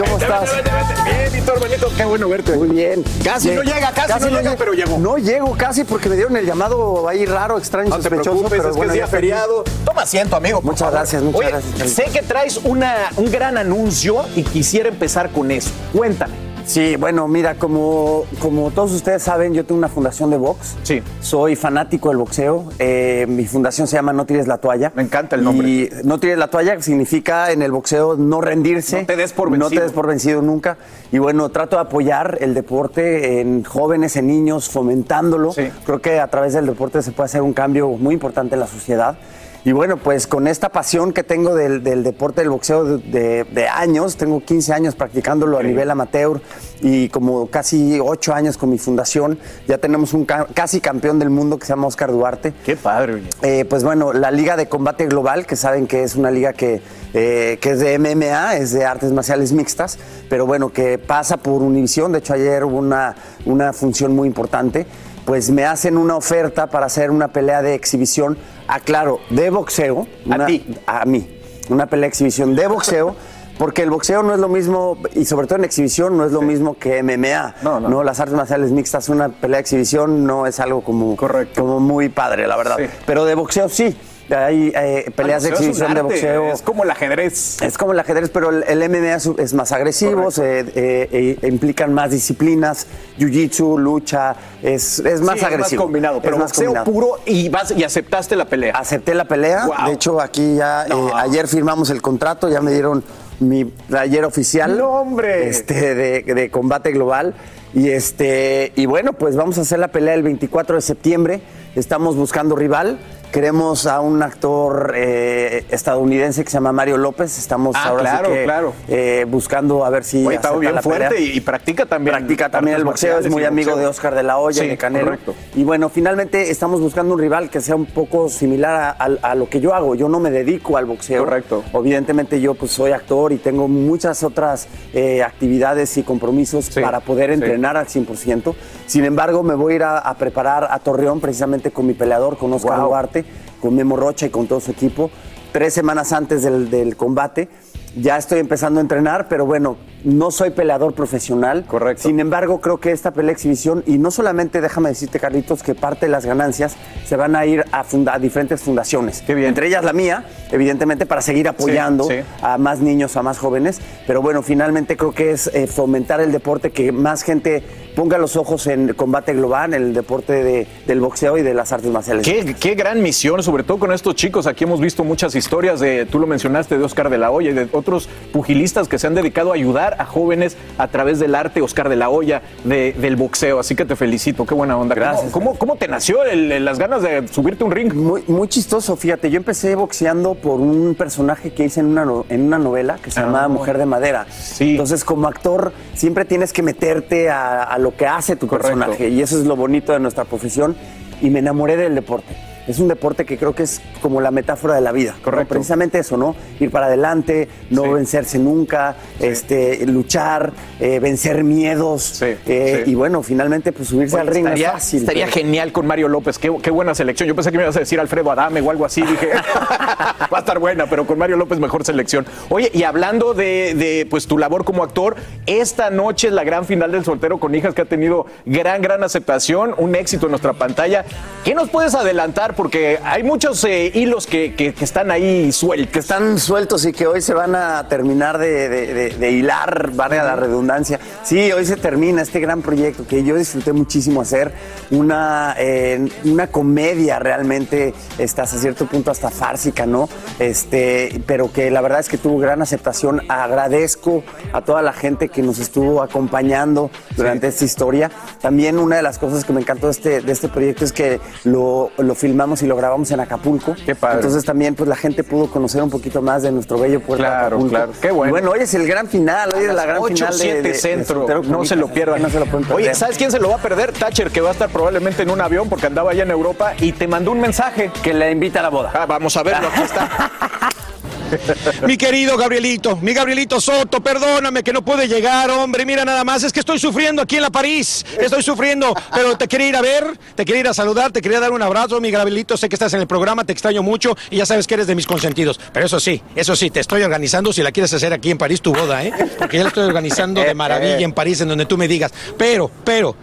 ¿Cómo estás? Vete, vete, vete. Bien, Víctor, hermanito, qué bueno verte. Muy bien. Casi no llega, casi no llega, pero llegó. No llego casi porque me dieron el llamado ahí raro, extraño, No te sospechoso. preocupes, pero es que bueno, es día feriado. Toma asiento, amigo. Muchas favor. gracias, muchas Oye, gracias. Sé que traes una, un gran anuncio y quisiera empezar con eso. Cuéntame. Sí, bueno, mira, como, como todos ustedes saben, yo tengo una fundación de box. Sí. Soy fanático del boxeo. Eh, mi fundación se llama No tires la toalla. Me encanta el nombre. Y no tires la toalla significa en el boxeo no rendirse. No te des por No vencido. te des por vencido nunca. Y bueno, trato de apoyar el deporte en jóvenes, en niños, fomentándolo. Sí. Creo que a través del deporte se puede hacer un cambio muy importante en la sociedad. Y bueno, pues con esta pasión que tengo del, del deporte del boxeo de, de- de años, tengo 15 años practicándolo a nivel amateur y como casi 8 años con mi fundación, ya tenemos un ca- casi campeón del mundo que se llama Oscar Duarte. Qué padre, Eh, pues bueno, la Liga de Combate Global, que saben que es una liga que, eh, que es de MMA, es de artes marciales mixtas, pero bueno, que pasa por Univisión. De hecho, ayer hubo una, una función muy importante. Pues me hacen una oferta para hacer una pelea de exhibición, aclaro, de boxeo. ¿A ti? A mí. Una pelea de exhibición de boxeo. Porque el boxeo no es lo mismo, y sobre todo en exhibición, no es lo mismo que MMA. No, no. Las artes marciales mixtas, una pelea de exhibición no es algo como, como muy padre, la verdad. Pero de boxeo sí. Hay eh, peleas de exhibición de boxeo. Es como el ajedrez. Es como el ajedrez, pero el, el MMA es, es más agresivo, se, eh, eh, implican más disciplinas, jiu-jitsu, lucha, es, es más Sí, agresivo. combinado, Es pero más boxeo combinado. puro y, vas, y aceptaste la pelea. Acepté la pelea. Wow. De hecho, aquí ya ayer firmamos el contrato, ya me dieron mi playera oficial. No, hombre. Este, de, de combate global. Y este, y bueno, pues vamos a hacer la pelea el 24 de septiembre. Estamos buscando rival. Queremos a un actor eh, estadounidense que se llama Mario López. Estamos Ah, ahora sí claro, que, claro. eh, buscando a ver si Oye, está bien la fuerte y, y practica también. Practica también el boxeo, es muy amigo boxeo. de Oscar de la Hoya, Sí, de Canelo. correcto. Y bueno, finalmente estamos buscando un rival que sea un poco similar a, a- a lo que yo hago. Yo no me dedico al boxeo. Correcto. Evidentemente yo pues soy actor y tengo muchas otras eh, actividades y compromisos para poder sí. entrenar al 100%. Sin embargo, me voy a ir a, a preparar a Torreón precisamente con mi peleador, con Oscar Wow. Duarte, con Memo Rocha y con todo su equipo. Tres semanas antes del, del combate. Ya estoy empezando a entrenar, pero bueno, no soy peleador profesional. Correcto. Sin embargo, creo que esta pelea exhibición, y no solamente déjame decirte, Carlitos, que parte de las ganancias se van a ir a, funda- a diferentes fundaciones. Entre ellas la mía, evidentemente, para seguir apoyando sí. a más niños, a más jóvenes. Pero bueno, finalmente creo que es eh, fomentar el deporte, que más gente ponga los ojos en combate global, en el deporte de- del boxeo y de las artes marciales. Qué, qué gran misión, sobre todo con estos chicos. Aquí hemos visto muchas historias de, tú lo mencionaste, de Oscar de la Hoya y de otros pugilistas que se han dedicado a ayudar a jóvenes a través del arte, Oscar de la Hoya, de- del boxeo. Así que te felicito, qué buena onda. Gracias. ¿Cómo, cómo, cómo te nació el- el- las ganas de subirte un ring? Muy, muy chistoso, fíjate, yo empecé boxeando por un personaje que hice en una, en una novela que se Ah, llamaba. Mujer de Madera. Entonces, como actor, siempre tienes que meterte a, a lo que hace tu Correcto. personaje y eso es lo bonito de nuestra profesión y me enamoré del deporte. Es un deporte que creo que es como la metáfora de la vida. ¿no? Precisamente eso, ¿no? Ir para adelante, no vencerse nunca, este, luchar, eh, vencer miedos. eh, sí. Y bueno, finalmente, pues subirse al ring estaría, es fácil. estaría pero- genial con Mario López. Qué, qué buena selección. Yo pensé que me ibas a decir Alfredo Adame o algo así. Dije, va a estar buena, pero con Mario López mejor selección. Oye, y hablando de, de, pues tu labor como actor, esta noche es la gran final del soltero con hijas que ha tenido gran, gran aceptación, un éxito en nuestra pantalla. ¿Qué nos puedes adelantar? Porque hay muchos eh, hilos que, que- que están ahí sueltos. Que están sueltos y que hoy se van a terminar de, de- de- de hilar, vale a la redundancia. Sí, hoy se termina este gran proyecto que yo disfruté muchísimo hacer. Una, eh, una comedia realmente, hasta cierto punto hasta fársica, ¿no? Este, pero que la verdad es que tuvo gran aceptación. Agradezco a toda la gente que nos estuvo acompañando durante esta historia. También una de las cosas que me encantó de este, de este proyecto es que lo, lo filmamos y lo grabamos en Acapulco. Qué padre. Entonces también pues la gente pudo conocer un poquito más de nuestro bello puerto de Claro, Acapulco. claro. Qué bueno. Y bueno, hoy es el gran final, hoy es la gran 8, final de, 7 de- de centro. No se lo pierdan. No se lo pueden perder. Oye, ¿sabes quién se lo va a perder? Thatcher, que va a estar probablemente en un avión porque andaba allá en Europa y te mandó un mensaje. Que le invita a la boda. Ah, vamos a verlo, aquí está. Mi querido Gabrielito, mi Gabrielito Soto, perdóname que no puede llegar, hombre, mira nada más, es que estoy sufriendo aquí en la París, estoy sufriendo, pero te quería ir a ver, te quería ir a saludar, te quería dar un abrazo, mi Gabrielito, sé que estás en el programa, te extraño mucho y ya sabes que eres de mis consentidos, pero eso sí, eso sí, te estoy organizando si la quieres hacer aquí en París tu boda, ¿eh? Porque ya la estoy organizando de maravilla en París, en donde tú me digas, pero, pero,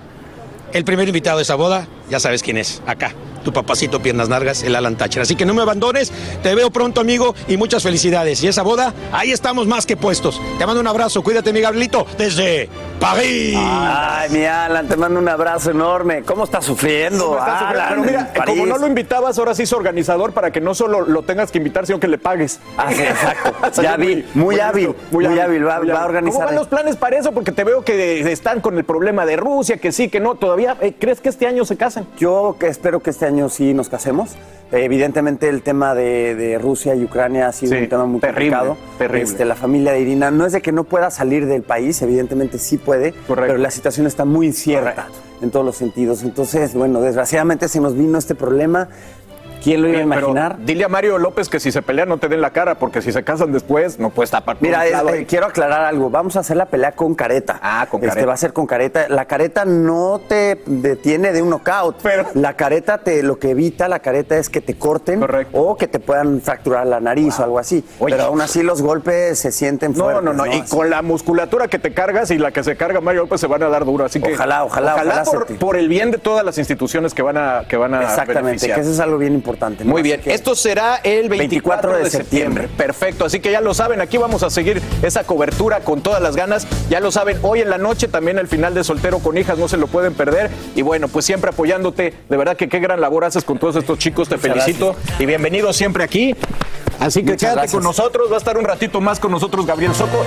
el primer invitado de esa boda, ya sabes quién es, acá. Tu papacito Piernas Nargas, el Alan Thatcher. Así que no me abandones, te veo pronto, amigo, y muchas felicidades. Y esa boda, ahí estamos más que puestos. Te mando un abrazo, cuídate, mi Gabrielito, desde París. Ay, mi Alan, te mando un abrazo enorme. ¿Cómo estás sufriendo? ¿Cómo estás, Alan, Pero mira, como no lo invitabas, ahora sí es organizador para que no solo lo tengas que invitar, sino que le pagues. Ah, sí, exacto. Ya vi, muy hábil, listo, muy hábil, va- va a organizar ¿Cómo van ahí. los planes para eso? Porque te veo que están con el problema de Rusia, que sí, que no. ¿Todavía eh, crees que este año se casan? Yo que espero que este año años sí nos casemos. Eh, Evidentemente el tema de, de Rusia y Ucrania ha sido Sí, un tema muy terrible, complicado. terrible. Este, la familia de Irina no es de que no pueda salir del país, evidentemente sí puede, pero la situación está muy incierta en todos los sentidos. Entonces, bueno, desgraciadamente se nos vino este problema. ¿Quién lo iba a Pero imaginar? dile a Mario López que si se pelean no te den la cara, porque si se casan después no puedes tapar. Mira, eh, quiero aclarar algo. Vamos a hacer la pelea con careta. Ah, con Este careta. va a ser con careta. La careta no te detiene de un knockout. Pero la careta te lo que evita la careta es que te corten o que te puedan fracturar la nariz o algo así. Pero aún así los golpes se sienten No, fuertes. no, no, y con la musculatura que te cargas y la que se carga Mario López se van a dar duro, así que Ojalá, ojalá, ojalá por, el bien de todas las instituciones que van a que van a Exactamente, beneficiar. que eso es algo bien importante. ¿No? Muy bien, que- esto será el 24, 24 de, de septiembre. septiembre. Perfecto, así que ya lo saben, aquí vamos a seguir esa cobertura con todas las ganas. Ya lo saben, hoy en la noche también el final de Soltero con Hijas, no se lo pueden perder. Y bueno, pues siempre apoyándote. De verdad que qué gran labor haces con todos estos chicos, te Muchas felicito. Y bienvenido siempre aquí. Así que Muchas quédate gracias. con nosotros, va a estar un ratito más con nosotros Gabriel Soco.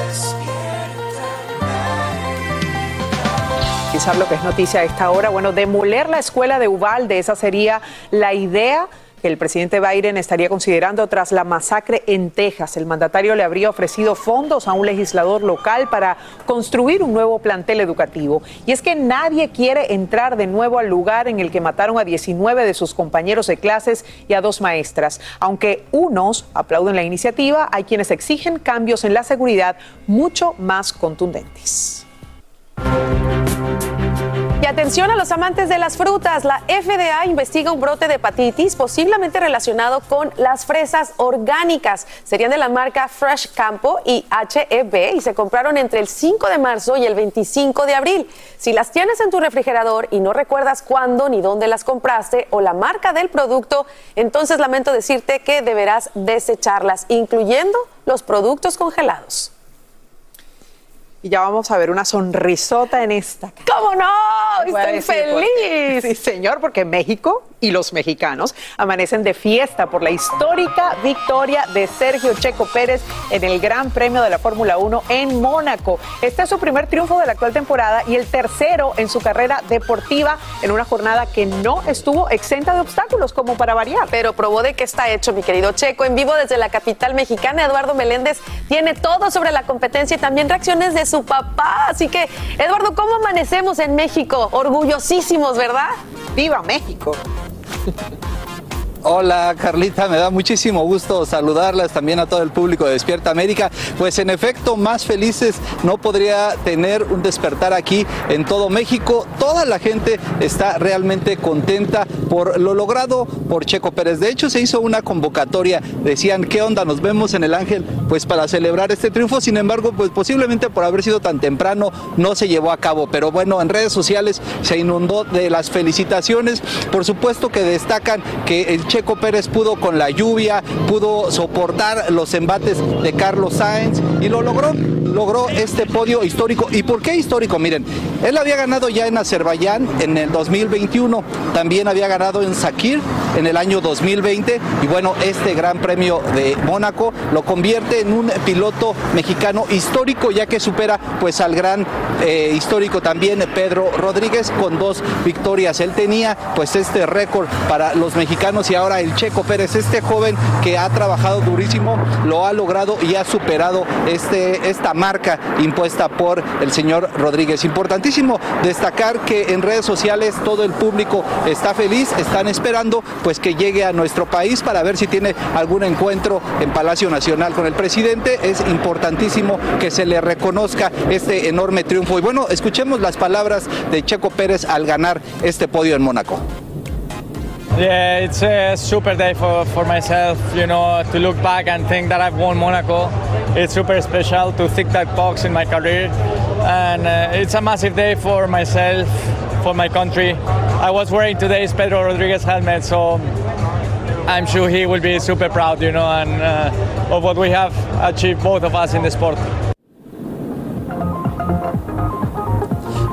Quizás lo que es noticia a esta hora, bueno, demoler la escuela de Uvalde, esa sería la idea que el presidente Biden estaría considerando tras la masacre en Texas. El mandatario le habría ofrecido fondos a un legislador local para construir un nuevo plantel educativo. Y es que nadie quiere entrar de nuevo al lugar en el que mataron a 19 de sus compañeros de clases y a dos maestras. Aunque unos aplauden la iniciativa, hay quienes exigen cambios en la seguridad mucho más contundentes. Y atención a los amantes de las frutas. La FDA investiga un brote de hepatitis posiblemente relacionado con las fresas orgánicas. Serían de la marca Fresh Campo y HEB y se compraron entre el 5 de marzo y el 25 de abril. Si las tienes en tu refrigerador y no recuerdas cuándo ni dónde las compraste o la marca del producto, entonces lamento decirte que deberás desecharlas, incluyendo los productos congelados. Y ya vamos a ver una sonrisota en esta. ¿Cómo no? Estoy decir qué. feliz. Sí, señor, porque México y los mexicanos amanecen de fiesta por la histórica victoria de Sergio Checo Pérez en el Gran Premio de la Fórmula 1 en Mónaco. Este es su primer triunfo de la actual temporada y el tercero en su carrera deportiva en una jornada que no estuvo exenta de obstáculos, como para variar. Pero probó de qué está hecho, mi querido Checo. En vivo desde la capital mexicana, Eduardo Meléndez tiene todo sobre la competencia y también reacciones de su papá. Así que, Eduardo, ¿cómo amanecemos en México? Orgullosísimos, ¿verdad? ¡Viva México! Hola Carlita, me da muchísimo gusto saludarlas también a todo el público de Despierta América. Pues en efecto, más felices no podría tener un despertar aquí en todo México. Toda la gente está realmente contenta por lo logrado por Checo Pérez. De hecho, se hizo una convocatoria, decían, ¿qué onda? Nos vemos en el Ángel, pues para celebrar este triunfo. Sin embargo, pues posiblemente por haber sido tan temprano no se llevó a cabo. Pero bueno, en redes sociales se inundó de las felicitaciones. Por supuesto que destacan que el Checo Pérez pudo con la lluvia, pudo soportar los embates de Carlos Sainz y lo logró. Logró este podio histórico. ¿Y por qué histórico? Miren, él había ganado ya en Azerbaiyán en el 2021, también había ganado en Sakir en el año 2020 y bueno, este Gran Premio de Mónaco lo convierte en un piloto mexicano histórico ya que supera pues al gran eh, histórico también Pedro Rodríguez con dos victorias. Él tenía pues este récord para los mexicanos y ahora el Checo Pérez, este joven que ha trabajado durísimo, lo ha logrado y ha superado este, esta marca impuesta por el señor Rodríguez. Importantísimo destacar que en redes sociales todo el público está feliz, están esperando pues que llegue a nuestro país para ver si tiene algún encuentro en Palacio Nacional con el presidente. Es importantísimo que se le reconozca este enorme triunfo. Y bueno, escuchemos las palabras de Checo Pérez al ganar este podio en Mónaco. Yeah, it's a super day for, for myself, you know, to look back and think that I've won Monaco. It's super special to tick that box in my career. And uh, it's a massive day for myself, for my country. I was wearing today's Pedro Rodriguez helmet, so I'm sure he will be super proud, you know, and uh, of what we have achieved, both of us in the sport.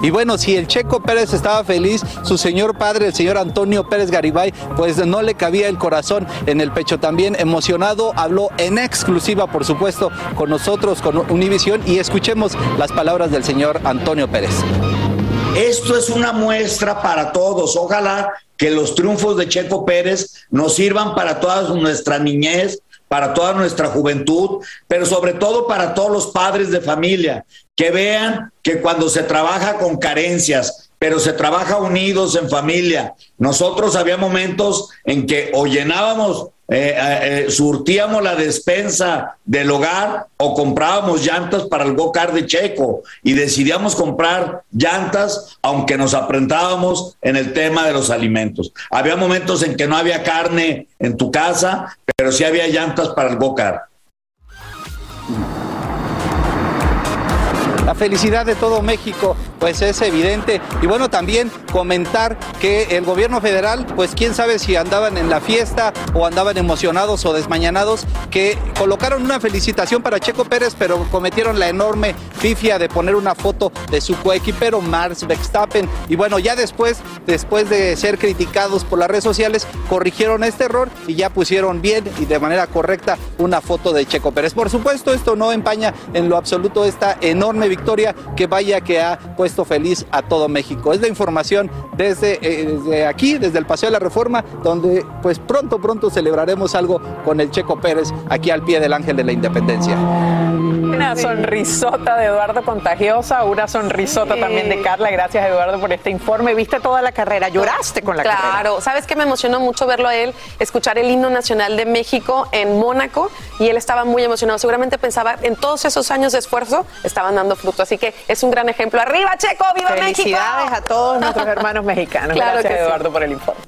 Y bueno, si el Checo Pérez estaba feliz, su señor padre, el señor Antonio Pérez Garibay, pues no le cabía el corazón en el pecho. También emocionado, habló en exclusiva, por supuesto, con nosotros, con Univisión, y escuchemos las palabras del señor Antonio Pérez. Esto es una muestra para todos. Ojalá que los triunfos de Checo Pérez nos sirvan para toda nuestra niñez, para toda nuestra juventud, pero sobre todo para todos los padres de familia, que vean que cuando se trabaja con carencias, pero se trabaja unidos en familia, nosotros había momentos en que o llenábamos eh, eh, eh, surtíamos la despensa del hogar o comprábamos llantas para el go-kart de Checo y decidíamos comprar llantas aunque nos aprendábamos en el tema de los alimentos. Había momentos en que no había carne en tu casa, pero sí había llantas para el go-kart. La felicidad de todo México pues es evidente. Y bueno también comentar que el gobierno federal pues quién sabe si andaban en la fiesta o andaban emocionados o desmañanados que colocaron una felicitación para Checo Pérez pero cometieron la enorme pifia de poner una foto de su coequipero Mars Verstappen. Y bueno ya después después de ser criticados por las redes sociales corrigieron este error y ya pusieron bien y de manera correcta una foto de Checo Pérez. Por supuesto esto no empaña en lo absoluto esta enorme victoria victoria que vaya que ha puesto feliz a todo México. Es la información desde, eh, desde aquí, desde el Paseo de la Reforma, donde pues pronto, pronto celebraremos algo con el Checo Pérez aquí al pie del Ángel de la Independencia. Una sonrisota de Eduardo contagiosa, una sonrisota también de Carla. Gracias Eduardo por este informe. Viste toda la carrera, lloraste con la carrera. Claro, sabes que me emocionó mucho verlo a él, escuchar el himno nacional de México en Mónaco y él estaba muy emocionado. Seguramente pensaba en todos esos años de esfuerzo estaban dando fruto. Así que es un gran ejemplo. ¡Arriba, Checo! ¡Viva México! Felicidades a todos nuestros hermanos mexicanos. Gracias, Eduardo, por el informe.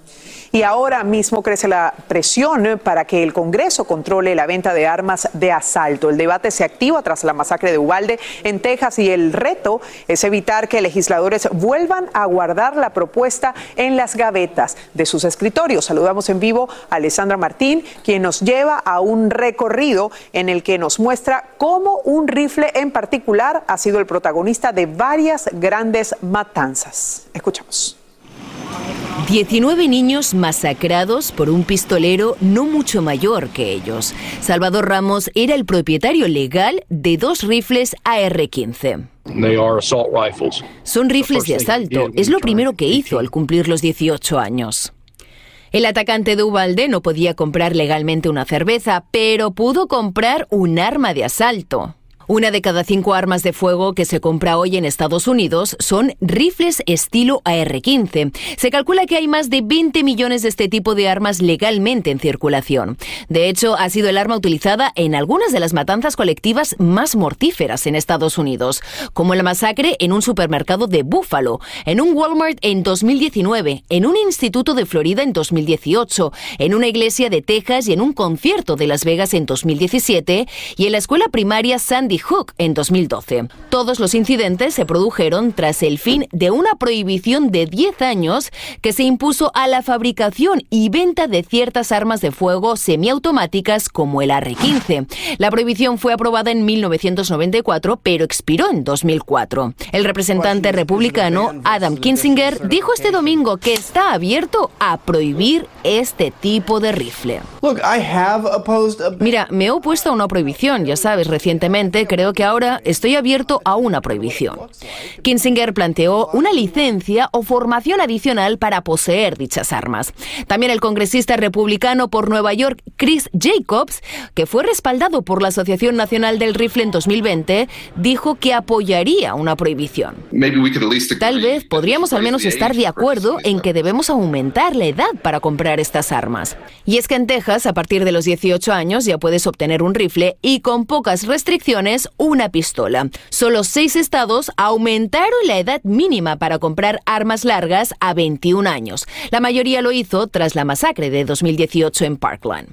Y ahora mismo crece la presión para que el Congreso controle la venta de armas de asalto. El debate se activa tras la masacre de Ubalde en Texas y el reto es evitar que legisladores vuelvan a guardar la propuesta en las gavetas de sus escritorios. Saludamos en vivo a Alessandra Martín, quien nos lleva a un recorrido en el que nos muestra cómo un rifle en particular ha sido el protagonista de varias grandes matanzas. Escuchamos. 19 niños masacrados por un pistolero no mucho mayor que ellos. Salvador Ramos era el propietario legal de dos rifles AR-15. Son rifles de asalto. Es lo primero que hizo al cumplir los 18 años. El atacante de Ubalde no podía comprar legalmente una cerveza, pero pudo comprar un arma de asalto. Una de cada cinco armas de fuego que se compra hoy en Estados Unidos son rifles estilo AR-15. Se calcula que hay más de 20 millones de este tipo de armas legalmente en circulación. De hecho, ha sido el arma utilizada en algunas de las matanzas colectivas más mortíferas en Estados Unidos, como la masacre en un supermercado de Buffalo, en un Walmart en 2019, en un instituto de Florida en 2018, en una iglesia de Texas y en un concierto de Las Vegas en 2017 y en la escuela primaria Sandy Hook en 2012. Todos los incidentes se produjeron tras el fin de una prohibición de 10 años que se impuso a la fabricación y venta de ciertas armas de fuego semiautomáticas como el AR-15. La prohibición fue aprobada en 1994, pero expiró en 2004. El representante republicano Adam Kinzinger dijo este domingo que está abierto a prohibir este tipo de rifle. Mira, me he opuesto a una prohibición, ya sabes, recientemente creo que ahora estoy abierto a una prohibición. Kinsinger planteó una licencia o formación adicional para poseer dichas armas. También el congresista republicano por Nueva York, Chris Jacobs, que fue respaldado por la Asociación Nacional del Rifle en 2020, dijo que apoyaría una prohibición. Tal vez podríamos al menos estar de acuerdo en que debemos aumentar la edad para comprar estas armas. Y es que en Texas, a partir de los 18 años, ya puedes obtener un rifle y con pocas restricciones una pistola. Solo seis estados aumentaron la edad mínima para comprar armas largas a 21 años. La mayoría lo hizo tras la masacre de 2018 en Parkland.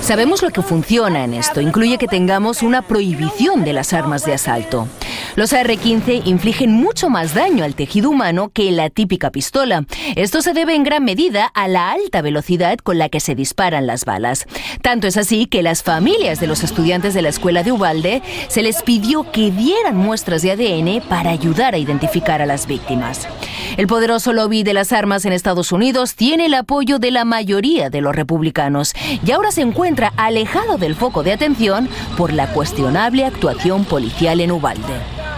Sabemos lo que funciona en esto. Incluye que tengamos una prohibición de las armas de asalto. Los AR-15 infligen mucho más daño al tejido humano que la típica pistola. Esto se debe en gran medida a la alta velocidad con la que se disparan las balas. Tanto es así que las familias de los estudiantes de la escuela de Ubalde se les pidió que dieran muestras de ADN para ayudar a identificar a las víctimas. El poderoso lobby de las armas en Estados Unidos tiene el apoyo de la mayoría de los republicanos y ahora se encuentra alejado del foco de atención por la cuestionable actuación policial en Ubalde.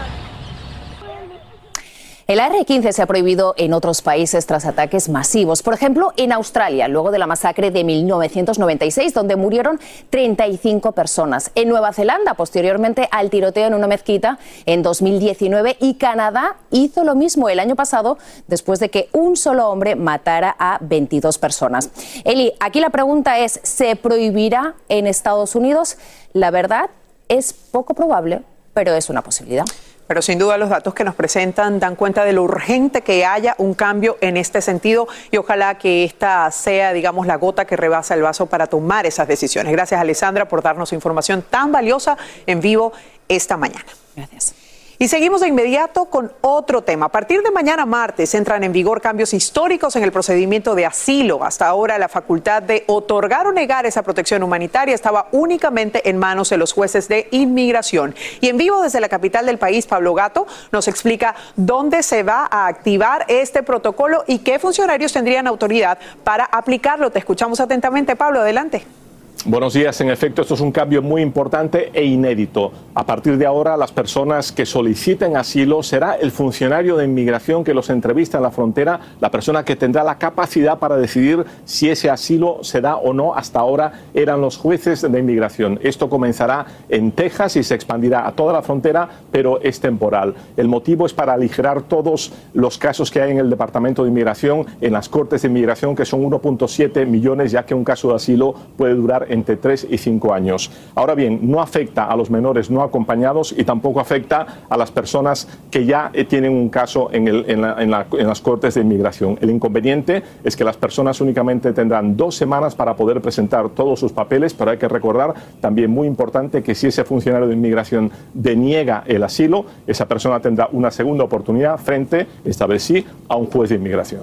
El AR-15 se ha prohibido en otros países tras ataques masivos. Por ejemplo, en Australia, luego de la masacre de 1996, donde murieron 35 personas. En Nueva Zelanda, posteriormente al tiroteo en una mezquita en 2019. Y Canadá hizo lo mismo el año pasado, después de que un solo hombre matara a 22 personas. Eli, aquí la pregunta es, ¿se prohibirá en Estados Unidos? La verdad es poco probable, pero es una posibilidad. Pero sin duda los datos que nos presentan dan cuenta de lo urgente que haya un cambio en este sentido y ojalá que esta sea, digamos, la gota que rebasa el vaso para tomar esas decisiones. Gracias, Alessandra, por darnos información tan valiosa en vivo esta mañana. Gracias. Y seguimos de inmediato con otro tema. A partir de mañana martes entran en vigor cambios históricos en el procedimiento de asilo. Hasta ahora la facultad de otorgar o negar esa protección humanitaria estaba únicamente en manos de los jueces de inmigración. Y en vivo desde la capital del país, Pablo Gato nos explica dónde se va a activar este protocolo y qué funcionarios tendrían autoridad para aplicarlo. Te escuchamos atentamente, Pablo. Adelante. Buenos días. En efecto, esto es un cambio muy importante e inédito. A partir de ahora, las personas que soliciten asilo será el funcionario de inmigración que los entrevista en la frontera, la persona que tendrá la capacidad para decidir si ese asilo se da o no. Hasta ahora eran los jueces de inmigración. Esto comenzará en Texas y se expandirá a toda la frontera, pero es temporal. El motivo es para aligerar todos los casos que hay en el Departamento de Inmigración, en las Cortes de Inmigración, que son 1.7 millones, ya que un caso de asilo puede durar entre 3 y 5 años. Ahora bien, no afecta a los menores no acompañados y tampoco afecta a las personas que ya eh, tienen un caso en, las Cortes de Inmigración. El inconveniente es que las personas únicamente tendrán dos semanas para poder presentar todos sus papeles, pero hay que recordar también muy importante que si ese funcionario de inmigración deniega el asilo, esa persona tendrá una segunda oportunidad frente, esta vez sí, a un juez de inmigración.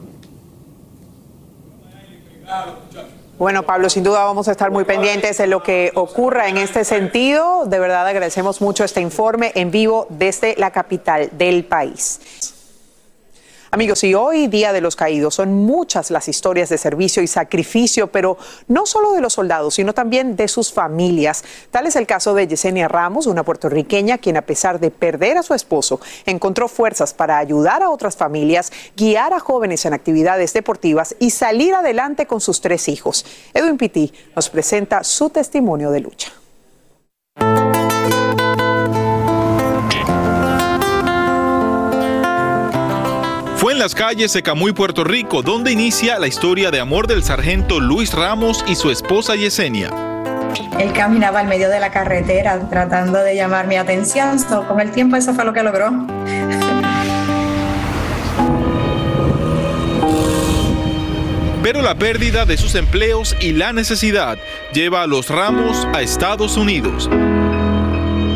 Bueno, Pablo, sin duda vamos a estar muy pendientes de lo que ocurra en este sentido. De verdad agradecemos mucho este informe en vivo desde la capital del país. Amigos, y hoy, Día de los Caídos, son muchas las historias de servicio y sacrificio, pero no solo de los soldados, sino también de sus familias. Tal es el caso de Yesenia Ramos, una puertorriqueña quien a pesar de perder a su esposo, encontró fuerzas para ayudar a otras familias, guiar a jóvenes en actividades deportivas y salir adelante con sus tres hijos. Edwin Pitti nos presenta su testimonio de lucha. En las calles de Camuy, Puerto Rico, donde inicia la historia de amor del sargento Luis Ramos y su esposa Yesenia. Él caminaba al medio de la carretera tratando de llamar mi atención. So, con el tiempo eso fue lo que logró. Pero la pérdida de sus empleos y la necesidad lleva a los Ramos a Estados Unidos.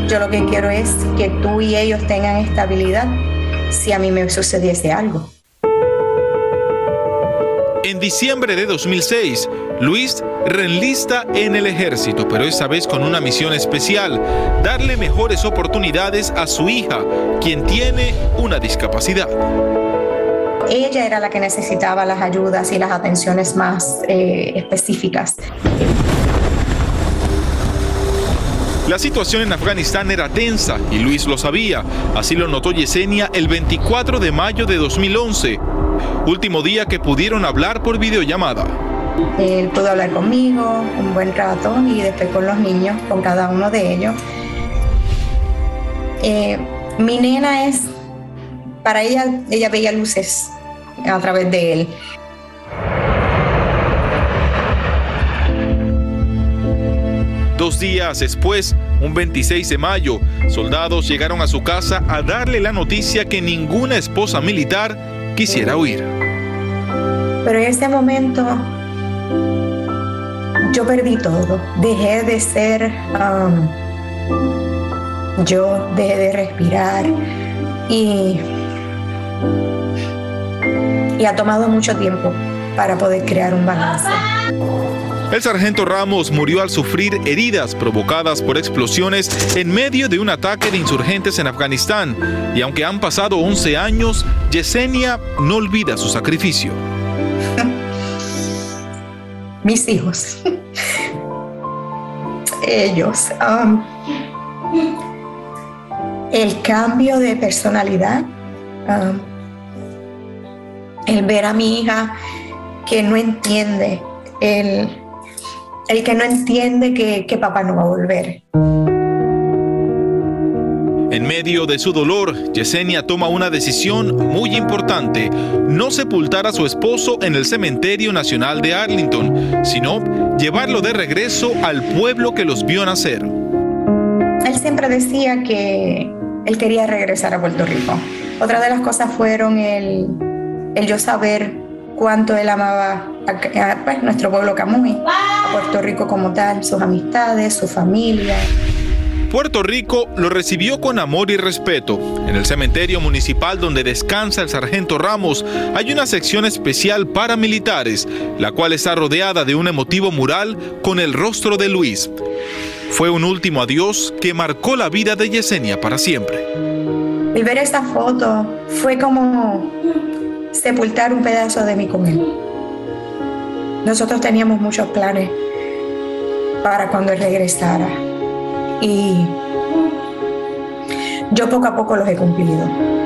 Yo lo que quiero es que tú y ellos tengan estabilidad si a mí me sucediese algo. En diciembre de 2006, Luis reenlista en el ejército, pero esta vez con una misión especial, darle mejores oportunidades a su hija, quien tiene una discapacidad. Ella era la que necesitaba las ayudas y las atenciones más eh, específicas. La situación en Afganistán era tensa y Luis lo sabía. Así lo notó Yesenia el 24 de mayo de 2011, último día que pudieron hablar por videollamada. Él pudo hablar conmigo un buen rato y después con los niños, con cada uno de ellos. Eh, mi nena es, para ella, ella veía luces a través de él. Dos días después, un 26 de mayo, soldados llegaron a su casa a darle la noticia que ninguna esposa militar quisiera huir. Pero en ese momento yo perdí todo. Dejé de ser um, yo, dejé de respirar y, y ha tomado mucho tiempo para poder crear un balance. El sargento Ramos murió al sufrir heridas provocadas por explosiones en medio de un ataque de insurgentes en Afganistán. Y aunque han pasado 11 años, Yesenia no olvida su sacrificio. Mis hijos. Ellos. Um, el cambio de personalidad. Um, el ver a mi hija que no entiende, el, el que no entiende que, que papá no va a volver. En medio de su dolor, Yesenia toma una decisión muy importante, no sepultar a su esposo en el Cementerio Nacional de Arlington, sino llevarlo de regreso al pueblo que los vio nacer. Él siempre decía que él quería regresar a Puerto Rico. Otra de las cosas fueron el, el yo saber cuánto él amaba a, a, pues, nuestro pueblo Camuy, a Puerto Rico como tal, sus amistades, su familia. Puerto Rico lo recibió con amor y respeto. En el cementerio municipal donde descansa el sargento Ramos hay una sección especial para militares, la cual está rodeada de un emotivo mural con el rostro de Luis. Fue un último adiós que marcó la vida de Yesenia para siempre. Ver esta foto fue como sepultar un pedazo de mí con él. Nosotros teníamos muchos planes para cuando él regresara y yo poco a poco los he cumplido.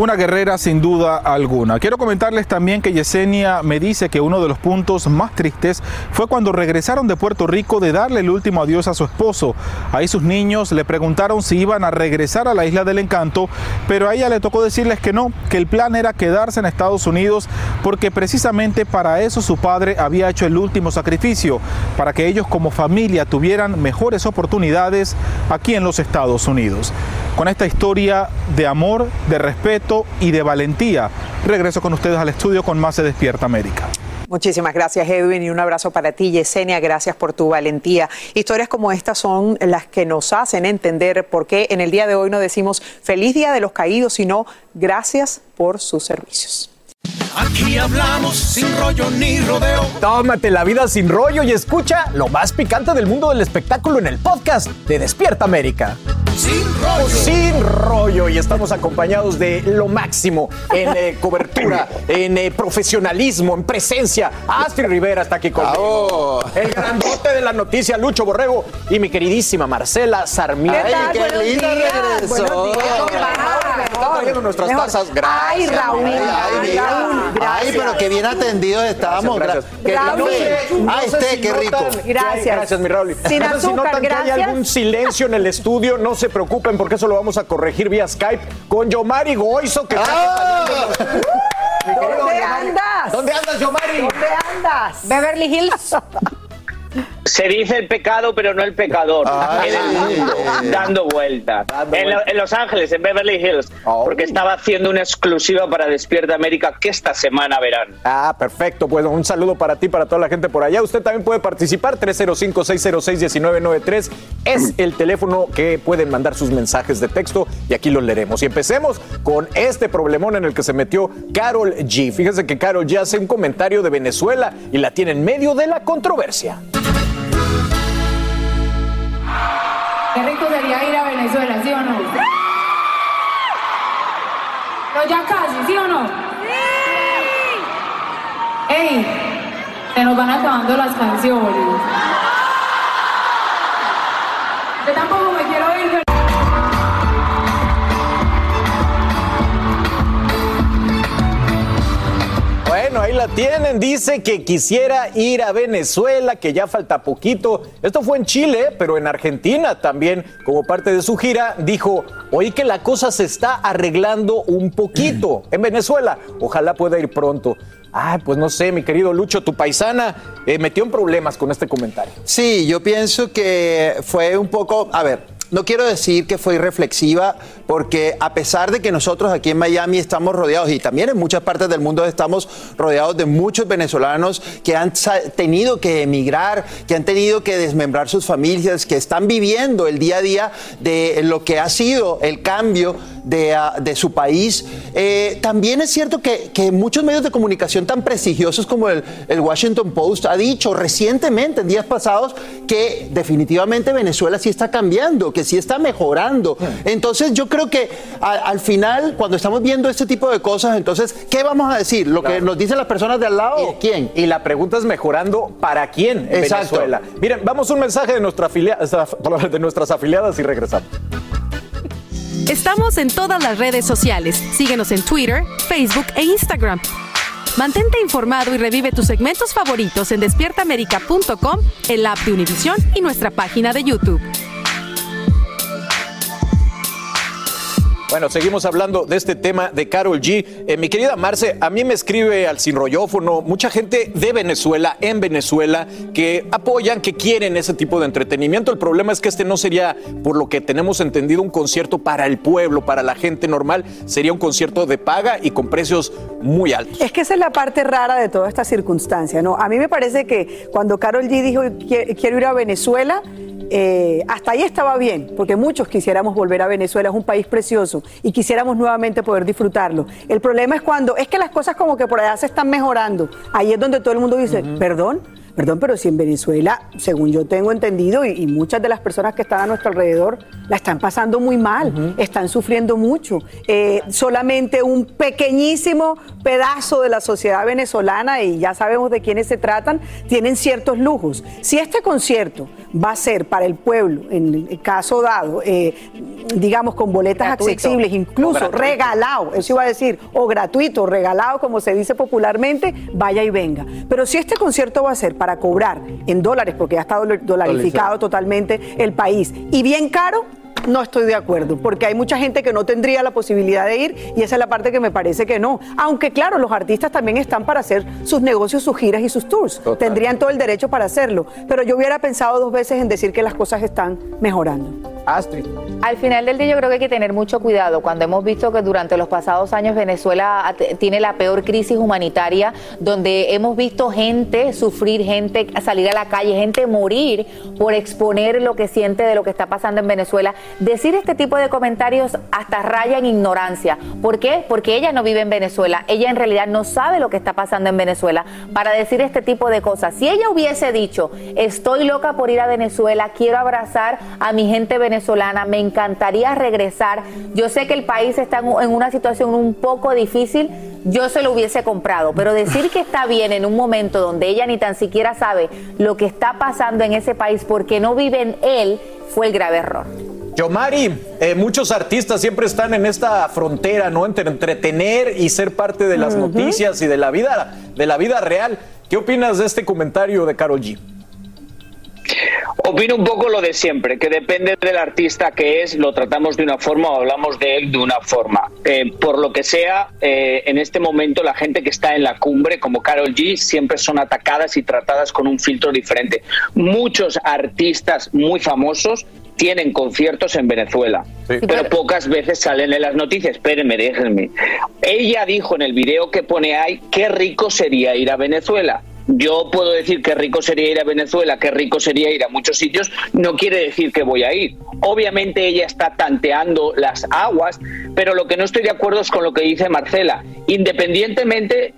Una guerrera sin duda alguna. Quiero comentarles también que Yesenia me dice que uno de los puntos más tristes fue cuando regresaron de Puerto Rico de darle el último adiós a su esposo. Ahí sus niños le preguntaron si iban a regresar a la isla del encanto, pero a ella le tocó decirles que no, que el plan era quedarse en Estados Unidos porque precisamente para eso su padre había hecho el último sacrificio, para que ellos como familia tuvieran mejores oportunidades aquí en los Estados Unidos. Con esta historia de amor, de respeto y de valentía, regreso con ustedes al estudio con más de Despierta América. Muchísimas gracias, Edwin, y un abrazo para ti, Yesenia. Gracias por tu valentía. Historias como estas son las que nos hacen entender por qué en el día de hoy no decimos feliz día de los caídos, sino gracias por sus servicios. Aquí hablamos sin rollo ni rodeo. Tómate la vida sin rollo y escucha lo más picante del mundo del espectáculo en el podcast de Despierta América. Sin rollo. Sin rollo. Y estamos acompañados de lo máximo en eh, cobertura, en eh, profesionalismo, en presencia. Astrid Rivera está aquí conmigo. El grandote de la noticia, Lucho Borrego. Y mi queridísima Marcela Sarmiento. Ay, qué linda regresó. Nuestras tazas. Gracias. Ay, Raúl. Ay, mira. Ay, pero qué bien atendidos estábamos. Gracias, Qué gracias. café. No Ah, sé este, si qué rico. notan hay- Gracias, mi Raúl. Sin No sé si notan que hay gracias. algún silencio en el estudio, no se preocupen porque eso lo vamos a corregir vía Skype con Yomari Goizo que está Ah. ¿Dónde andas? ¿Dónde andas, Yomari? ¿Dónde andas? Beverly Hills. Se dice el pecado, pero no el pecador. en el mundo, dando vueltas. En, lo- en Los Ángeles, en Beverly Hills. Porque estaba haciendo una exclusiva para Despierta América que esta semana verán. Ah, perfecto. Pues un saludo para ti, para toda la gente por allá. Usted también puede participar. 305-606-1993 es el teléfono que pueden mandar sus mensajes de texto y aquí los leeremos. Y empecemos con este problemón en el que se metió Carol G. Fíjense que Carol G hace un comentario de Venezuela y la tiene en medio de la controversia. Qué rico sería ir a Venezuela, ¿sí o no? Pero ya casi, ¿sí o no? ¡Sí! ¡Ey! Se nos van acabando las canciones. Yo tampoco la tienen. Dice que quisiera ir a Venezuela, que ya falta poquito. Esto fue en Chile, pero en Argentina también, como parte de su gira, dijo, oí que la cosa se está arreglando un poquito en Venezuela. Ojalá pueda ir pronto. Ay, pues no sé, mi querido Lucho, tu paisana eh, metió en problemas con este comentario. Sí, yo pienso que fue un poco, a ver, no quiero decir que fue irreflexiva, porque a pesar de que nosotros aquí en Miami estamos rodeados, y también en muchas partes del mundo estamos rodeados de muchos venezolanos que han tenido que emigrar, que han tenido que desmembrar sus familias, que están viviendo el día a día de lo que ha sido el cambio de, ah, de su país. Eh, también es cierto que, que muchos medios de comunicación tan prestigiosos como el, el Washington Post ha dicho recientemente, en días pasados, que definitivamente Venezuela sí está cambiando, que sí está mejorando. Entonces yo creo que a- al final, cuando estamos viendo este tipo de cosas, entonces, ¿qué vamos a decir? ¿Lo que nos dicen las personas de al lado o quién? Y la pregunta es mejorando para quién en Exacto. Venezuela. Miren, vamos a un mensaje de, nuestra afilia- de nuestras afiliadas y regresamos. Estamos en todas las redes sociales. Síguenos en Twitter, Facebook e Instagram. Mantente informado y revive tus segmentos favoritos en despiertaamerica.com, el app de Univision y nuestra página de YouTube. Bueno, seguimos hablando de este tema de Carol G. Eh, mi querida Marce, a mí me escribe al sinrollófono mucha gente de Venezuela, en Venezuela, que apoyan, que quieren ese tipo de entretenimiento. El problema es que este no sería, por lo que tenemos entendido, un concierto para el pueblo, para la gente normal. Sería un concierto de paga y con precios muy altos. Es que esa es la parte rara de toda esta circunstancia, ¿no? A mí me parece que cuando Carol G dijo quiero ir a Venezuela, eh, hasta ahí estaba bien, porque muchos quisiéramos volver a Venezuela, es un país precioso y quisiéramos nuevamente poder disfrutarlo. El problema es cuando es que las cosas como que por allá se están mejorando. Ahí es donde todo el mundo dice, perdón, Perdón, pero si en Venezuela, según yo tengo entendido, y, muchas de las personas que están a nuestro alrededor la están pasando muy mal, están sufriendo mucho. Eh, solamente un pequeñísimo pedazo de la sociedad venezolana, y ya sabemos de quiénes se tratan, tienen ciertos lujos. Si este concierto va a ser para el pueblo, en el caso dado, eh, digamos con boletas accesibles, incluso regalado, eso iba a decir, o gratuito, regalado, como se dice popularmente, vaya y venga. Pero si este concierto va a ser para cobrar en dólares, porque ya está dolarificado totalmente el país, y bien caro, no estoy de acuerdo, porque hay mucha gente que no tendría la posibilidad de ir y esa es la parte que me parece que no. Aunque claro, los artistas también están para hacer sus negocios, sus giras y sus tours. Tendrían todo el derecho para hacerlo. Pero yo hubiera pensado dos veces en decir que las cosas están mejorando. Astrid. Al final del día yo creo que hay que tener mucho cuidado cuando hemos visto que durante los pasados años Venezuela tiene la peor crisis humanitaria, donde hemos visto gente sufrir, gente salir a la calle, gente morir por exponer lo que siente de lo que está pasando en Venezuela. Decir este tipo de comentarios hasta raya en ignorancia. ¿Por qué? Porque ella no vive en Venezuela, ella en realidad no sabe lo que está pasando en Venezuela para decir este tipo de cosas. Si ella hubiese dicho, estoy loca por ir a Venezuela, quiero abrazar a mi gente venezolana, me encantaría regresar. Yo sé que el país está en una situación un poco difícil, yo se lo hubiese comprado, pero decir que está bien en un momento donde ella ni tan siquiera sabe lo que está pasando en ese país porque no vive en él, fue el grave error. Yomari, eh, muchos artistas siempre están en esta frontera, ¿no? Entre entretener y ser parte de las noticias y de la vida, de la vida real. ¿Qué opinas de este comentario de Carol G? Opino un poco lo de siempre, que depende del artista que es, lo tratamos de una forma o hablamos de él de una forma. Eh, por lo que sea, eh, en este momento la gente que está en la cumbre, como Carol G, siempre son atacadas y tratadas con un filtro diferente. Muchos artistas muy famosos tienen conciertos en Venezuela, pero pocas veces salen en las noticias. Espérenme, déjenme. Ella dijo en el video que pone ahí, qué rico sería ir a Venezuela yo puedo decir que rico sería ir a Venezuela, que rico sería ir a muchos sitios, no quiere decir que voy a ir. Obviamente ella está tanteando las aguas, pero lo que no estoy de acuerdo es con lo que dice Marcela. Independientemente,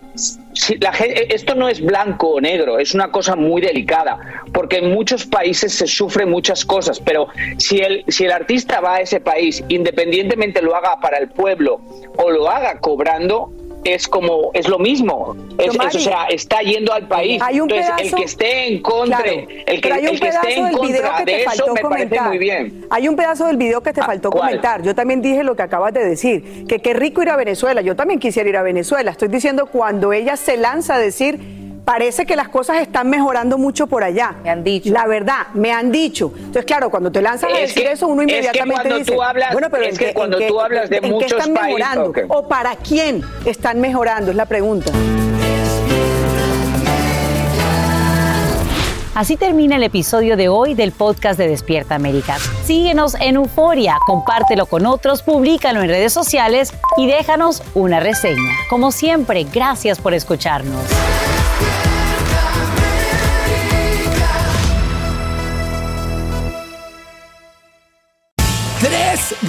si la esto no es blanco o negro, es una cosa muy delicada, porque en muchos países se sufren muchas cosas, pero si el, si el artista va a ese país, independientemente lo haga para el pueblo o lo haga cobrando, es como es lo mismo. Es, o sea está yendo al país. Hay un entonces el que esté en contra el que, el que esté en contra de eso me parece muy bien. Hay un pedazo del video que te ah, faltó comentar. Yo también dije lo que acabas de decir que qué rico ir a Venezuela. Yo también quisiera ir a Venezuela. Estoy diciendo cuando ella se lanza a decir parece que las cosas están mejorando mucho por allá. Me han dicho. La verdad, me han dicho. Entonces, claro, cuando te lanzas a decir eso, uno inmediatamente es que dice, tú hablas, bueno, pero es que cuando tú hablas de ¿en muchos qué están países, mejorando? ¿O para quién están mejorando? Es la pregunta. Así termina el episodio de hoy del podcast de Despierta América. Síguenos en Euforia, compártelo con otros, públicalo en redes sociales y déjanos una reseña. Como siempre, gracias por escucharnos.